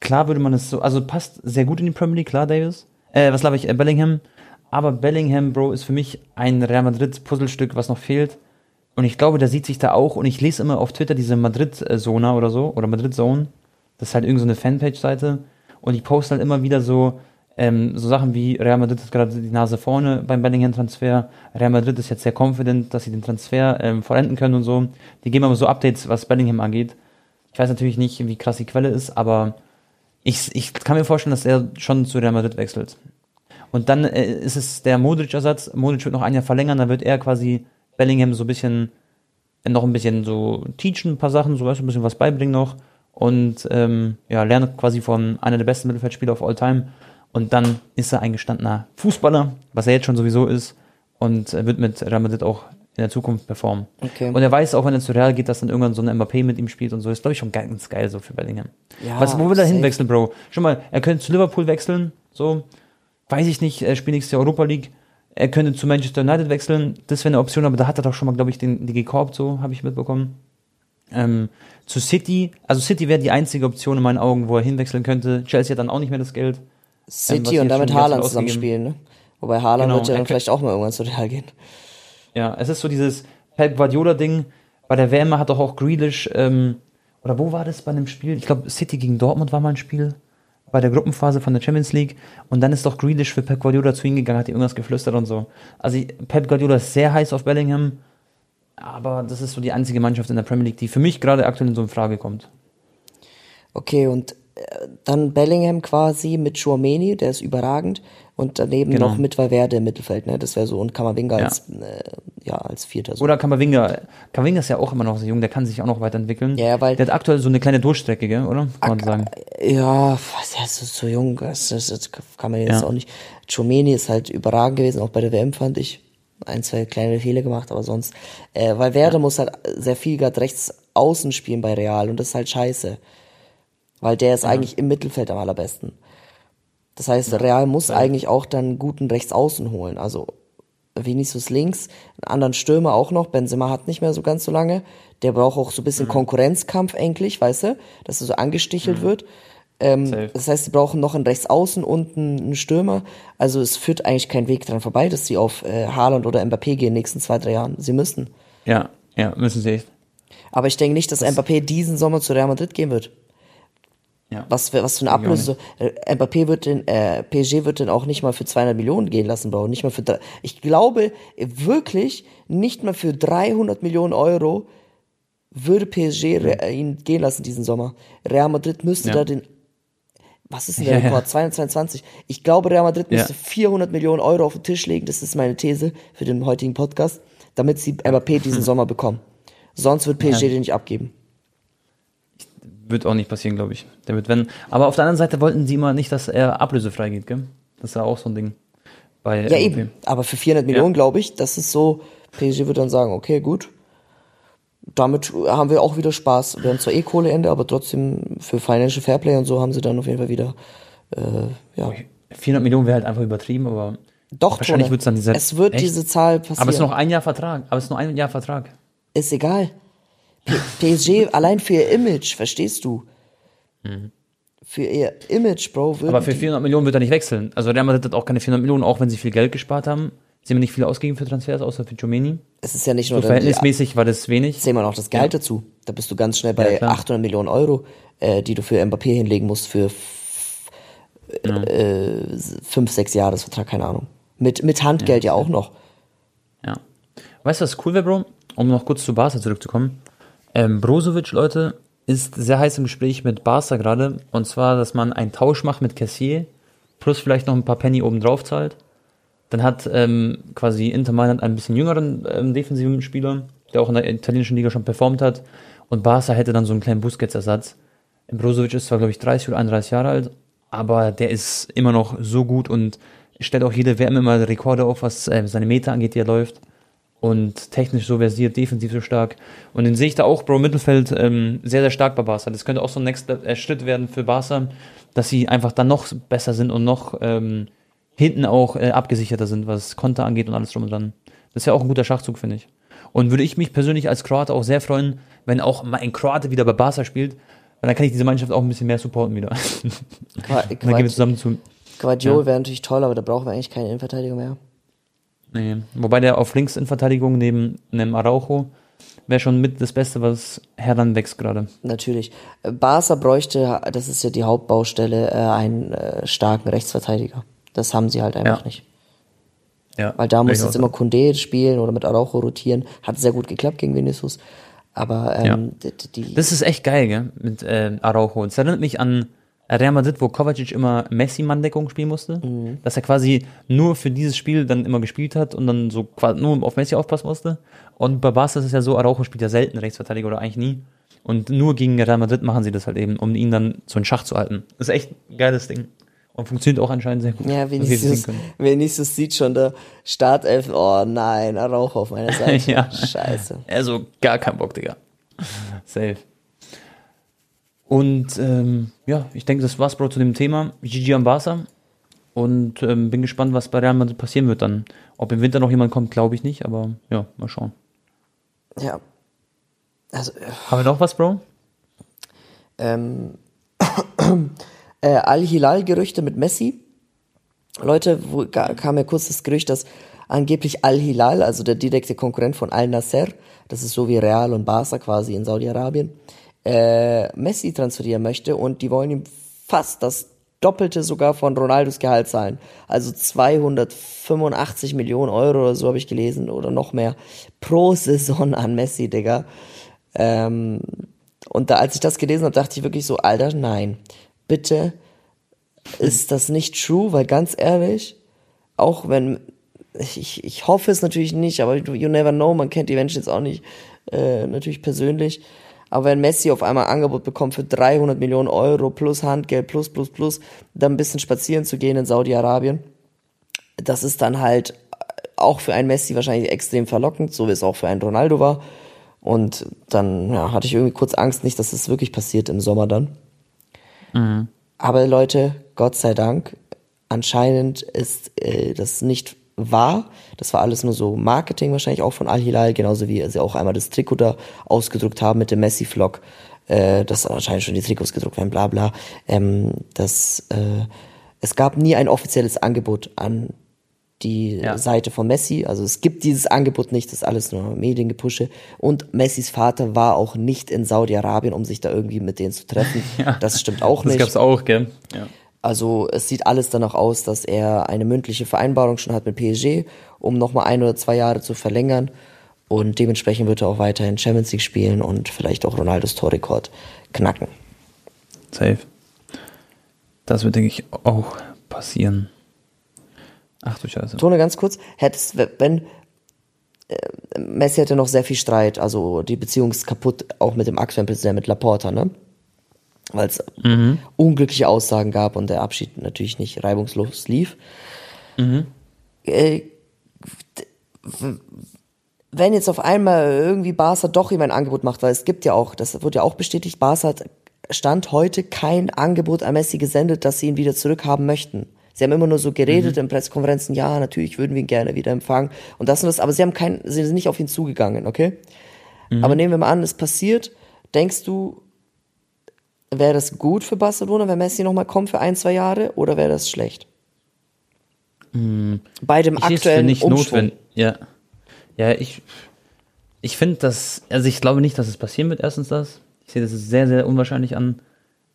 klar würde man es so, also passt sehr gut in die Premier League, klar, Davis. Äh, was glaube ich, äh, Bellingham. Aber Bellingham, Bro, ist für mich ein Real Madrid-Puzzlestück, was noch fehlt. Und ich glaube, der sieht sich da auch. Und ich lese immer auf Twitter diese Madrid-Zona oder so, oder Madrid-Zone. Das ist halt irgendeine so Fanpage-Seite. Und ich poste halt immer wieder so, ähm, so Sachen wie Real Madrid hat gerade die Nase vorne beim Bellingham-Transfer. Real Madrid ist jetzt sehr confident, dass sie den Transfer ähm, vollenden können und so. Die geben aber so Updates, was Bellingham angeht. Ich weiß natürlich nicht, wie krass die Quelle ist, aber ich, ich kann mir vorstellen, dass er schon zu Real Madrid wechselt. Und dann äh, ist es der Modric-Ersatz. Modric wird noch ein Jahr verlängern, dann wird er quasi Bellingham so ein bisschen, noch ein bisschen so teachen, ein paar Sachen, so weißt ein bisschen was beibringen noch. Und ähm, ja, lernt quasi von einer der besten Mittelfeldspieler of all time. Und dann ist er ein gestandener Fußballer, was er jetzt schon sowieso ist. Und wird mit Real Madrid auch in der Zukunft performen. Okay. Und er weiß auch, wenn er zu Real geht, dass dann irgendwann so ein Mbappé mit ihm spielt und so. Ist, glaube ich, schon ganz geil so für Bellingham. Ja, Was, wo will er hinwechseln, Bro? Schon mal, er könnte zu Liverpool wechseln, so. Weiß ich nicht, er spielt nächstes Jahr Europa League. Er könnte zu Manchester United wechseln. Das wäre eine Option, aber da hat er doch schon mal, glaube ich, den, die gekorbt, so, habe ich mitbekommen. Ähm, zu City, also City wäre die einzige Option in meinen Augen, wo er hinwechseln könnte. Chelsea hat dann auch nicht mehr das Geld. was City sie und damit Haaland zusammen spielen, ne? Wobei Haaland Genau, wird ja dann vielleicht auch mal irgendwann zu Real gehen. Ja, es ist so dieses Pep Guardiola-Ding. Bei der WM hat doch auch Grealish, ähm, oder wo war das bei einem Spiel? Ich glaube, City gegen Dortmund war mal ein Spiel. Bei der Gruppenphase von der Champions League. Und dann ist doch Grealish für Pep Guardiola zu ihm gegangen, hat ihm irgendwas geflüstert und so. Also Pep Guardiola ist sehr heiß auf Bellingham. Aber das ist so die einzige Mannschaft in der Premier League, die für mich gerade aktuell in so in Frage kommt. Okay, und äh, dann Bellingham quasi mit Chouameni, der ist überragend. Und daneben Genau. noch mit Valverde im Mittelfeld, ne? Das wäre so, und Kamavinga Ja. als, äh, ja, als Vierter. So. Oder Kamavinga. Kamavinga ist ja auch immer noch so jung, der kann sich auch noch weiterentwickeln. Ja, weil- der hat aktuell so eine kleine Durchstrecke, gell, oder? Kann man sagen. Ja, was, er ist so- so jung, das, das, das kann man jetzt Ja. auch nicht. Chomeni ist halt überragend gewesen, auch bei der WM fand ich. Ein, zwei kleine Fehler gemacht, aber sonst. Äh, weil Werder muss halt sehr viel gerade rechts außen spielen bei Real und das ist halt scheiße. Weil der ist eigentlich im Mittelfeld am allerbesten. Das heißt, Real muss eigentlich auch dann guten Rechtsaußen holen. Also Vinicius links, einen anderen Stürmer auch noch. Benzema hat nicht mehr so ganz so lange. Der braucht auch so ein Mhm. bisschen Konkurrenzkampf eigentlich, weißt du, dass er so angestichelt wird. Ähm, das heißt, sie brauchen noch einen Rechtsaußen und einen, Stürmer. Also es führt eigentlich kein Weg dran vorbei, dass sie auf äh, Haaland oder Mbappé gehen in den nächsten zwei, drei Jahren. Sie müssen. Ja, ja, müssen sie. Aber ich denke nicht, dass Mbappé diesen Sommer zu Real Madrid gehen wird. Ja. Was für, was für eine Ablöse. Äh, Mbappé wird den, äh, PSG wird den auch nicht mal für 200 Millionen gehen lassen, Bro. Nicht mal für, ich glaube wirklich, nicht mal für 300 Millionen Euro würde PSG Re- äh, ihn gehen lassen diesen Sommer. Real Madrid müsste Ja. da den, was ist denn der Ja, ja. Rekord? 222. Ich glaube, Real Madrid Ja. müsste 400 Millionen Euro auf den Tisch legen. Das ist meine These für den heutigen Podcast, damit sie Mbappé diesen Sommer bekommen. Sonst wird PSG Ja. den nicht abgeben. Wird auch nicht passieren, glaube ich. Der wird, wenn. Aber auf der anderen Seite wollten sie immer nicht, dass er ablösefrei geht, gell? Das ist ja auch so ein Ding. Bei Ja, MVP. eben. Aber für 400 Millionen, glaube ich, das ist so, PSG wird dann sagen, okay, gut. Damit haben wir auch wieder Spaß. Wir haben zwar eh Kohleende, aber trotzdem für Financial Fairplay und so haben sie dann auf jeden Fall wieder, äh, ja. 400 Millionen wäre halt einfach übertrieben, aber. Doch, Wahrscheinlich Tone, wird's dann diese- Es wird Echt? diese Zahl passieren. Aber es ist noch ein Jahr Vertrag. Aber es ist nur ein Jahr Vertrag. Ist egal. PSG, allein für ihr Image, verstehst du? Für ihr Image, Bro, Mhm. Aber für die- 400 Millionen wird er nicht wechseln. Also Real Madrid hat auch keine 400 Millionen, auch wenn sie viel Geld gespart haben. Sie haben nicht viel ausgegeben für Transfers, außer für Chomeni. es ist ja nicht So nur der- verhältnismäßig war das wenig. sehen wir noch das Gehalt dazu. Da bist du ganz schnell bei Ja, klar. 800 Millionen Euro, äh, die du für Mbappé hinlegen musst für f- äh, fünf, sechs Jahresvertrag, keine Ahnung. Mit, mit Handgeld ja, auch noch. Ja. Weißt du, was cool wäre, Bro? Um noch kurz zu Barca zurückzukommen. Ähm, Brozovic, Leute, ist sehr heiß im Gespräch mit Barca gerade. Und zwar, dass man einen Tausch macht mit Cassier, plus vielleicht noch ein paar Penny oben drauf zahlt. Dann hat ähm, quasi Inter Mailand einen bisschen jüngeren ähm, defensiven Spieler, der auch in der italienischen Liga schon performt hat. Und Barca hätte dann so einen kleinen Busquets-Ersatz. Brozovic ist zwar, glaube ich, 30 oder 31 Jahre alt, aber der ist immer noch so gut und stellt auch jede WM immer Rekorde auf, was äh, seine Meter angeht, die er läuft. Und technisch so versiert, defensiv so stark. Und den sehe ich da auch, Bro, Mittelfeld ähm, sehr, sehr stark bei Barca. Das könnte auch so ein äh, Schritt werden für Barca, dass sie einfach dann noch besser sind und noch ähm, hinten auch äh, abgesicherter sind, was Konter angeht und alles drum und dran. Das ist ja auch ein guter Schachzug, finde ich. Und würde ich mich persönlich als Kroate auch sehr freuen, wenn auch mal ein Kroate wieder bei Barca spielt, weil dann kann ich diese Mannschaft auch ein bisschen mehr supporten wieder. Qua- dann gehen wir zusammen zu. Guardiola Ja. wäre natürlich toll, aber da brauchen wir eigentlich keinen Innenverteidiger mehr. Nee. Wobei der auf links in Verteidigung neben einem Araujo wäre schon mit das Beste, was Herren wächst gerade. Natürlich. Barca bräuchte, das ist ja die Hauptbaustelle, äh, einen äh, starken Rechtsverteidiger. Das haben sie halt einfach Ja. nicht. Ja. Weil da muss jetzt immer Condé spielen oder mit Araujo rotieren. Hat sehr gut geklappt gegen Vinicius. Aber ähm, die, die Das ist echt geil, gell? Mit äh, Araujo. Das erinnert mich an Real Madrid, wo Kovacic immer Messi-Manndeckung spielen musste. Mhm. Dass er quasi nur für dieses Spiel dann immer gespielt hat und dann so quasi nur auf Messi aufpassen musste. Und bei Barca ist es ja so, Araujo spielt ja selten Rechtsverteidiger oder eigentlich nie. Und nur gegen Real Madrid machen sie das halt eben, um ihn dann so in Schach zu halten. Das ist echt ein geiles Ding. Und funktioniert auch anscheinend sehr gut. Ja, können. Vinicius sieht schon der Startelf. Oh nein, Rauch auf meiner Seite. Ja. Scheiße. Also gar kein Bock, Digga. Safe. Und ähm, ja, ich denke, das war's, Bro, zu dem Thema. GG am Barca. Und ähm, bin gespannt, was bei Real Madrid passieren wird dann. Ob im Winter noch jemand kommt, glaube ich nicht, aber ja, mal schauen. Ja. Also, Haben wir noch was, Bro? ähm, äh, Al-Hilal-Gerüchte mit Messi. Leute, wo kam ja kurz das Gerücht, dass angeblich Al-Hilal, also der direkte Konkurrent von Al-Nasser, das ist so wie Real und Barca quasi in Saudi-Arabien, äh, Messi transferieren möchte und die wollen ihm fast das Doppelte sogar von Ronaldos Gehalt zahlen. Also 285 Millionen Euro oder so habe ich gelesen oder noch mehr pro Saison an Messi, Digga. Ähm, und da, als ich das gelesen habe, dachte ich wirklich so, Alter, nein, bitte ist das nicht true, weil ganz ehrlich, auch wenn, ich, ich, hoffe es natürlich nicht, aber you never know, man kennt die Menschen jetzt auch nicht äh, natürlich persönlich, aber wenn Messi auf einmal Angebot bekommt für 300 Millionen Euro plus Handgeld plus plus plus, dann ein bisschen spazieren zu gehen in Saudi-Arabien, das ist dann halt auch für einen Messi wahrscheinlich extrem verlockend, so wie es auch für einen Ronaldo war. Und dann ja, hatte ich irgendwie kurz Angst, nicht, dass es wirklich passiert im Sommer dann. Aber Leute, Gott sei Dank, anscheinend ist äh, das nicht wahr. Das war alles nur so Marketing wahrscheinlich auch von Al-Hilal, genauso wie sie auch einmal das Trikot da ausgedruckt haben mit dem Messi-Vlog. Äh, dass anscheinend schon die Trikots gedruckt werden, bla bla. Ähm, das, äh, es gab nie ein offizielles Angebot an die Ja. Seite von Messi. Also es gibt dieses Angebot nicht, das ist alles nur Mediengepusche. Und Messis Vater war auch nicht in Saudi-Arabien, um sich da irgendwie mit denen zu treffen. Das stimmt auch Das nicht. gab's auch, gell? Ja. Also es sieht alles danach aus, dass er eine mündliche Vereinbarung schon hat mit PSG, um nochmal ein oder zwei Jahre zu verlängern. Und dementsprechend wird er auch weiterhin Champions League spielen und vielleicht auch Ronaldos Torrekord knacken. Safe. Das wird, denke ich, auch passieren. Ach du Scheiße. Tone, ganz kurz, hättest, wenn äh, Messi hätte noch sehr viel Streit, also die Beziehung ist kaputt, auch mit dem aktuellen Präsidenten, mit Laporta, ne? Weil es unglückliche Aussagen gab und der Abschied natürlich nicht reibungslos lief. Äh, w- wenn jetzt auf einmal irgendwie Barca doch ihm ein Angebot macht, weil es gibt ja auch, das wird ja auch bestätigt, Barca hat Stand heute kein Angebot an Messi gesendet, dass sie ihn wieder zurückhaben möchten. Sie haben immer nur so geredet in Pressekonferenzen, ja, natürlich würden wir ihn gerne wieder empfangen und das und das, aber sie haben kein, sie sind nicht auf ihn zugegangen, okay? Aber nehmen wir mal an, es passiert, denkst du, wäre das gut für Barcelona, wenn Messi nochmal kommt für ein, zwei Jahre, oder wäre das schlecht? Bei dem Ich aktuellen nicht Umschwung. notwendig. Ja. Ja, ich, ich finde das, also ich glaube nicht, dass es passieren wird, erstens das. Ich sehe das sehr, sehr unwahrscheinlich an.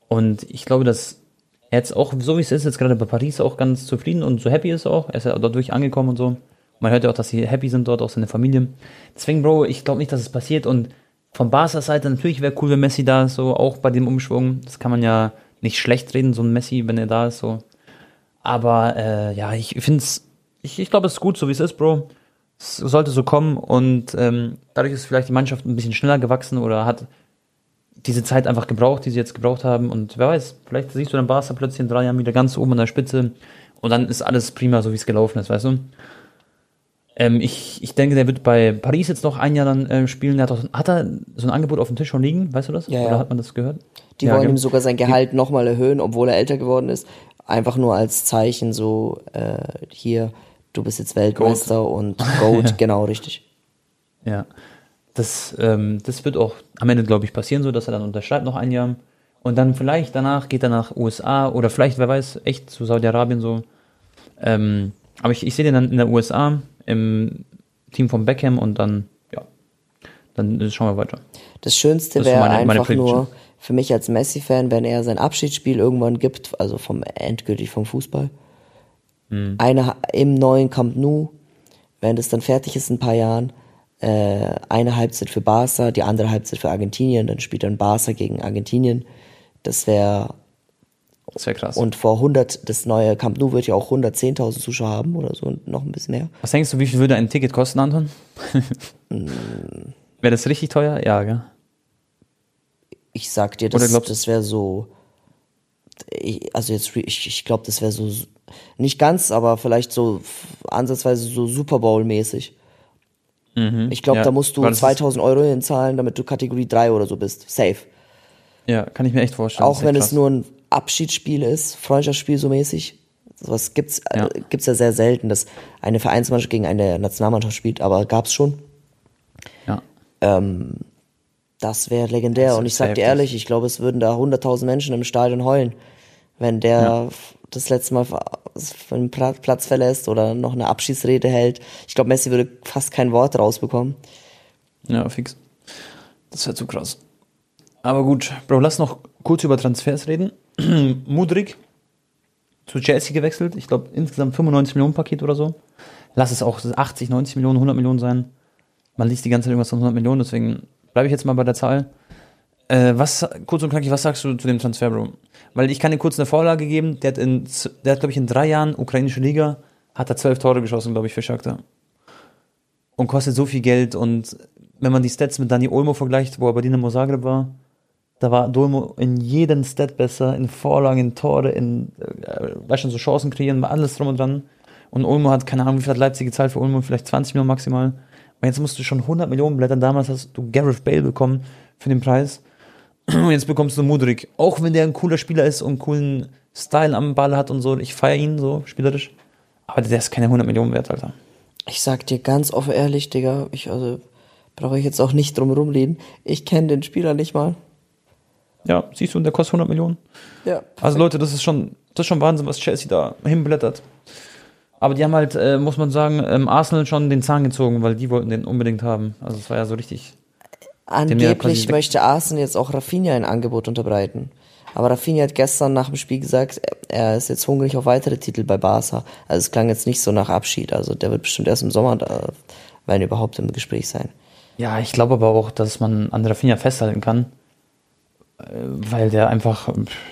Und ich glaube, dass er jetzt auch, so wie es ist, jetzt gerade bei Paris auch ganz zufrieden und so happy ist auch. Er ist ja dort durch angekommen und so. Man hört ja auch, dass sie happy sind dort, auch seine Familie. Deswegen, Bro, ich glaube nicht, dass es passiert. Und von Barca Seite natürlich wäre cool, wenn Messi da ist, so auch bei dem Umschwung. Das kann man ja nicht schlecht reden, so ein Messi, wenn er da ist, so. Aber äh, ja, ich finde es, ich, ich glaube, es ist gut, so wie es ist, Bro. Es sollte so kommen und ähm, dadurch ist vielleicht die Mannschaft ein bisschen schneller gewachsen oder hat diese Zeit einfach gebraucht, die sie jetzt gebraucht haben. Und wer weiß, vielleicht siehst du dann Barca plötzlich in drei Jahren wieder ganz oben an der Spitze und dann ist alles prima, so wie es gelaufen ist, weißt du? Ähm, ich, ich denke, der wird bei Paris jetzt noch ein Jahr dann äh, spielen. Der hat, auch, hat er so ein Angebot auf dem Tisch schon liegen, weißt du das? Ja, Oder ja. hat man das gehört? Die Ja, wollen gell? ihm sogar sein Gehalt nochmal erhöhen, obwohl er älter geworden ist. Einfach nur als Zeichen so, äh, hier, du bist jetzt Weltmeister und Goat, genau, richtig. Ja. Das, ähm, das wird auch am Ende, glaube ich, passieren, so dass er dann unterschreibt noch ein Jahr. Und dann vielleicht danach geht er nach USA oder vielleicht, wer weiß, echt zu Saudi-Arabien so. Ähm, aber ich, ich sehe den dann in der USA im Team von Beckham und dann, ja, dann schauen wir weiter. Das Schönste wäre meine- meine einfach Prediction. nur für mich als Messi-Fan, wenn er sein Abschiedsspiel irgendwann gibt, also vom endgültig vom Fußball. Hm. Eine im neuen Camp Nou, wenn das dann fertig ist in ein paar Jahren, äh, eine Halbzeit für Barca, die andere Halbzeit für Argentinien, dann spielt dann Barca gegen Argentinien. Das wäre Das wäre krass. und vor 100, das neue Camp Nou wird ja auch 110.000 Zuschauer haben oder so und noch ein bisschen mehr. Was denkst du, wie viel würde ein Ticket kosten, Anton? wäre das richtig teuer? Ja, gell? Ich sag dir, das, das wäre so ich, also jetzt, ich, ich glaube, das wäre so, nicht ganz, aber vielleicht so ansatzweise so Super Bowl-mäßig. Mhm. Ich glaube, Ja, da musst du weil das ist- 2000 Euro hinzahlen, damit du Kategorie 3 oder so bist. Safe. Ja, kann ich mir echt vorstellen. Auch wenn echt es krass. nur ein Abschiedsspiel ist, Freundschaftsspiel so mäßig. Sowas gibt's, Ja. äh, gibt's ja sehr selten, dass eine Vereinsmannschaft gegen eine Nationalmannschaft spielt, aber gab's schon. Ja. Das wäre legendär. Das Und ich sag dir ehrlich, ich glaube, es würden da 100.000 Menschen im Stadion heulen, wenn der Ja. Das letzte Mal den Platz verlässt oder noch eine Abschiedsrede hält. Ich glaube, Messi würde fast kein Wort rausbekommen. Ja, fix. Das wäre zu krass. Aber gut, Bro, lass noch kurz über Transfers reden. Mudrik zu Chelsea gewechselt. Ich glaube, insgesamt 95 Millionen Paket oder so. Lass es auch 80, 90 Millionen, 100 Millionen sein. Man liest die ganze Zeit irgendwas von 100 Millionen, deswegen bleibe ich jetzt mal bei der Zahl. Äh, was, kurz und knackig, was sagst du zu dem Transfer, Bro? Weil ich kann dir kurz eine Vorlage geben. Der hat, in, der hat glaube ich, in drei Jahren ukrainische Liga, hat er zwölf Tore geschossen, glaube ich, für Shakhtar und kostet so viel Geld. Und wenn man die Stats mit Dani Olmo vergleicht, wo er bei Dinamo Zagreb war, da war Olmo in jedem Stat besser, in Vorlagen, in Tore, in, äh, weißt schon, so Chancen kreieren, war alles drum und dran. Und Olmo hat, keine Ahnung, wie viel hat Leipzig gezahlt für Olmo? Vielleicht 20 Millionen maximal. Und jetzt musst du schon 100 Millionen blättern. Damals hast du Gareth Bale bekommen für den Preis. Jetzt bekommst du Mudrik. Auch wenn der ein cooler Spieler ist und einen coolen Style am Ball hat und so. Ich feiere ihn so spielerisch. Aber der ist keine 100 Millionen wert, Alter. Ich sag dir ganz offen ehrlich, Digga, ich also brauche ich jetzt auch nicht drum rumreden. Ich kenne den Spieler nicht mal. Ja, siehst du, und der kostet 100 Millionen. Ja. Also Leute, das ist schon, das ist schon Wahnsinn, was Chelsea da hinblättert. Aber die haben halt, äh, muss man sagen, ähm, Arsenal schon den Zahn gezogen, weil die wollten den unbedingt haben. Also es war ja so richtig. Ja Angeblich quasi- möchte Arsenal jetzt auch Rafinha ein Angebot unterbreiten. Aber Rafinha hat gestern nach dem Spiel gesagt, er ist jetzt hungrig auf weitere Titel bei Barca. Also es klang jetzt nicht so nach Abschied. Also der wird bestimmt erst im Sommer da, wenn überhaupt im Gespräch sein. Ja, ich glaube aber auch, dass man an Rafinha festhalten kann. Äh, Weil der einfach,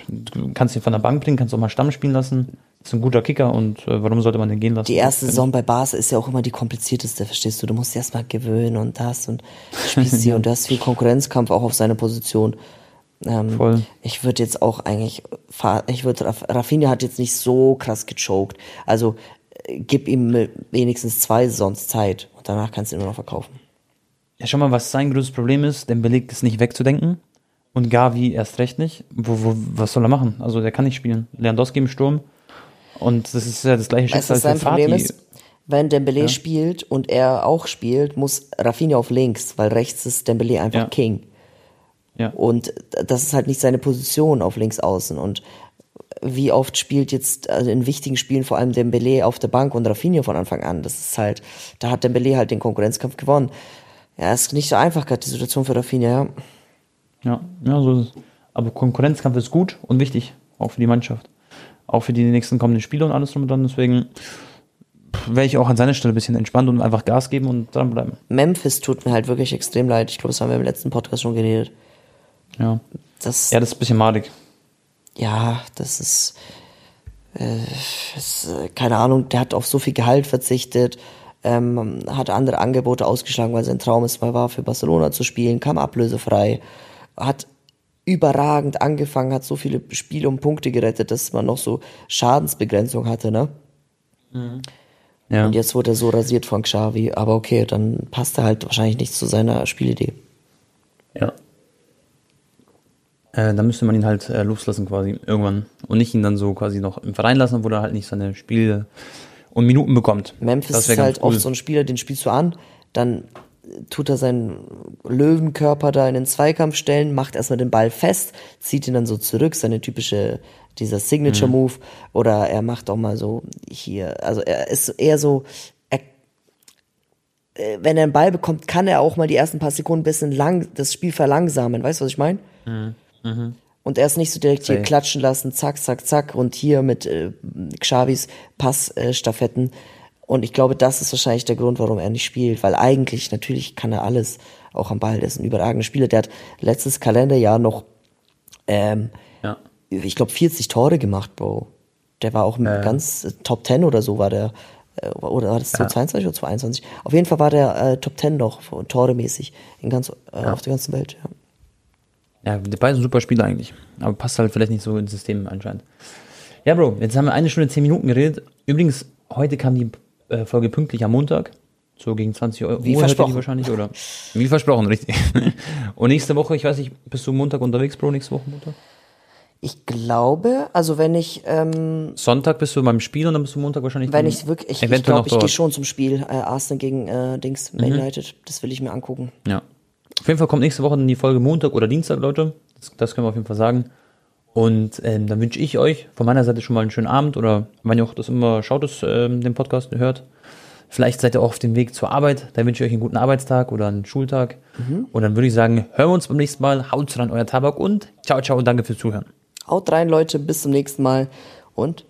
du kannst ihn von der Bank bringen, kannst auch mal Stamm spielen lassen. Ist ein guter Kicker und äh, warum sollte man den gehen lassen? Die erste Saison bei Barca ist ja auch immer die komplizierteste, verstehst du? Du musst erst mal gewöhnen und das und spielst hier und das viel Konkurrenzkampf auch auf seine Position. Ähm, Voll. Ich würde jetzt auch eigentlich, ich würde, Rafinha hat jetzt nicht so krass gechoked. Also äh, gib ihm wenigstens zwei Saisons Zeit und danach kannst du ihn nur noch verkaufen. Ja, schau mal, was sein größtes Problem ist, den Beleg ist nicht wegzudenken. Und Gavi erst recht nicht. Wo, wo, was soll er machen? Also der kann nicht spielen. Lewandowski im Sturm. Und das ist ja das gleiche Weißt Schicksal was für Problem ist? Wenn Dembele Ja. spielt und er auch spielt, muss Rafinha auf links, weil rechts ist Dembele einfach Ja. King. Ja. Und das ist halt nicht seine Position auf links außen. Und wie oft spielt jetzt also in wichtigen Spielen vor allem Dembele auf der Bank und Rafinha von Anfang an? Das ist halt, da hat Dembele halt den Konkurrenzkampf gewonnen. Ja, ist nicht so einfach gerade die Situation für Rafinha, ja. Ja, ja, so ist es. Aber Konkurrenzkampf ist gut und wichtig, auch für die Mannschaft. Auch für die nächsten kommenden Spiele und alles drum und dran. Deswegen wäre ich auch an seiner Stelle ein bisschen entspannt und einfach Gas geben und dranbleiben. Memphis tut mir halt wirklich extrem leid. Ich glaube, das haben wir im letzten Podcast schon geredet. Ja. Das, Ja, das ist ein bisschen madig. ja, das ist, äh, das, äh, keine Ahnung, der hat auf so viel Gehalt verzichtet, ähm, hat andere Angebote ausgeschlagen, weil sein Traum es mal war, für Barcelona zu spielen, kam ablösefrei, hat überragend angefangen, hat so viele Spiele und Punkte gerettet, dass man noch so Schadensbegrenzung hatte, ne? Ja. Und jetzt wurde er so rasiert von Xavi, aber okay, dann passt er halt wahrscheinlich nicht zu seiner Spielidee. Ja. Äh, dann müsste man ihn halt äh, loslassen quasi irgendwann. Und nicht ihn dann so quasi noch im Verein lassen, wo er halt nicht seine Spiele und Minuten bekommt. Memphis ist halt oft so ein Spieler, den spielst du an, dann tut er seinen Löwenkörper da in den Zweikampf stellen, macht erstmal den Ball fest, zieht ihn dann so zurück, seine typische, dieser Signature Move, oder er macht auch mal so hier, also er ist eher so, er, äh, wenn er einen Ball bekommt, kann er auch mal die ersten paar Sekunden ein bisschen lang das Spiel verlangsamen, weißt du, was ich meine? Und er ist nicht so direkt hier Safe. klatschen lassen, zack, zack, zack, und hier mit äh, Xavis Passstaffetten. Äh. Und ich glaube, das ist wahrscheinlich der Grund, warum er nicht spielt, weil eigentlich, natürlich kann er alles, auch am Ball, der ist ein überragender Spieler, der hat letztes Kalenderjahr noch, ähm, Ja. ich glaube, 40 Tore gemacht, Bro. Der war auch mit ganz äh, Top 10 oder so war der, äh, oder war das 2022 oder 2021? Auf jeden Fall war der äh, Top 10 noch, Tore mäßig, in ganz, äh, auf der ganzen Welt, ja. Ja, die beiden sind super Spiele eigentlich. Aber passt halt vielleicht nicht so ins System anscheinend. Ja, Bro, jetzt haben wir eine Stunde, zehn Minuten geredet. Übrigens, heute kam die äh, Folge pünktlich am Montag. So gegen 20 Uhr. Wie versprochen. wahrscheinlich, oder? Wie versprochen, richtig. Und nächste Woche, ich weiß nicht, bist du Montag unterwegs, Bro, nächste Woche Montag? Ich glaube, also wenn ich, ähm, Sonntag bist du beim Spiel und dann bist du Montag wahrscheinlich. wenn ich wirklich, ich, ich glaube, noch ich gehe schon zum Spiel äh, Arsenal gegen äh, Dings, Man Mhm. United. Das will ich mir angucken. Ja. Auf jeden Fall kommt nächste Woche dann die Folge Montag oder Dienstag, Leute. Das, das können wir auf jeden Fall sagen. Und ähm, dann wünsche ich euch von meiner Seite schon mal einen schönen Abend oder wann ihr auch das immer schaut, das, ähm, den Podcast hört. Vielleicht seid ihr auch auf dem Weg zur Arbeit. Dann wünsche ich euch einen guten Arbeitstag oder einen Schultag. Und dann würde ich sagen, hören wir uns beim nächsten Mal. Haut rein, euer Tabak und ciao, ciao und danke fürs Zuhören. Haut rein, Leute, bis zum nächsten Mal und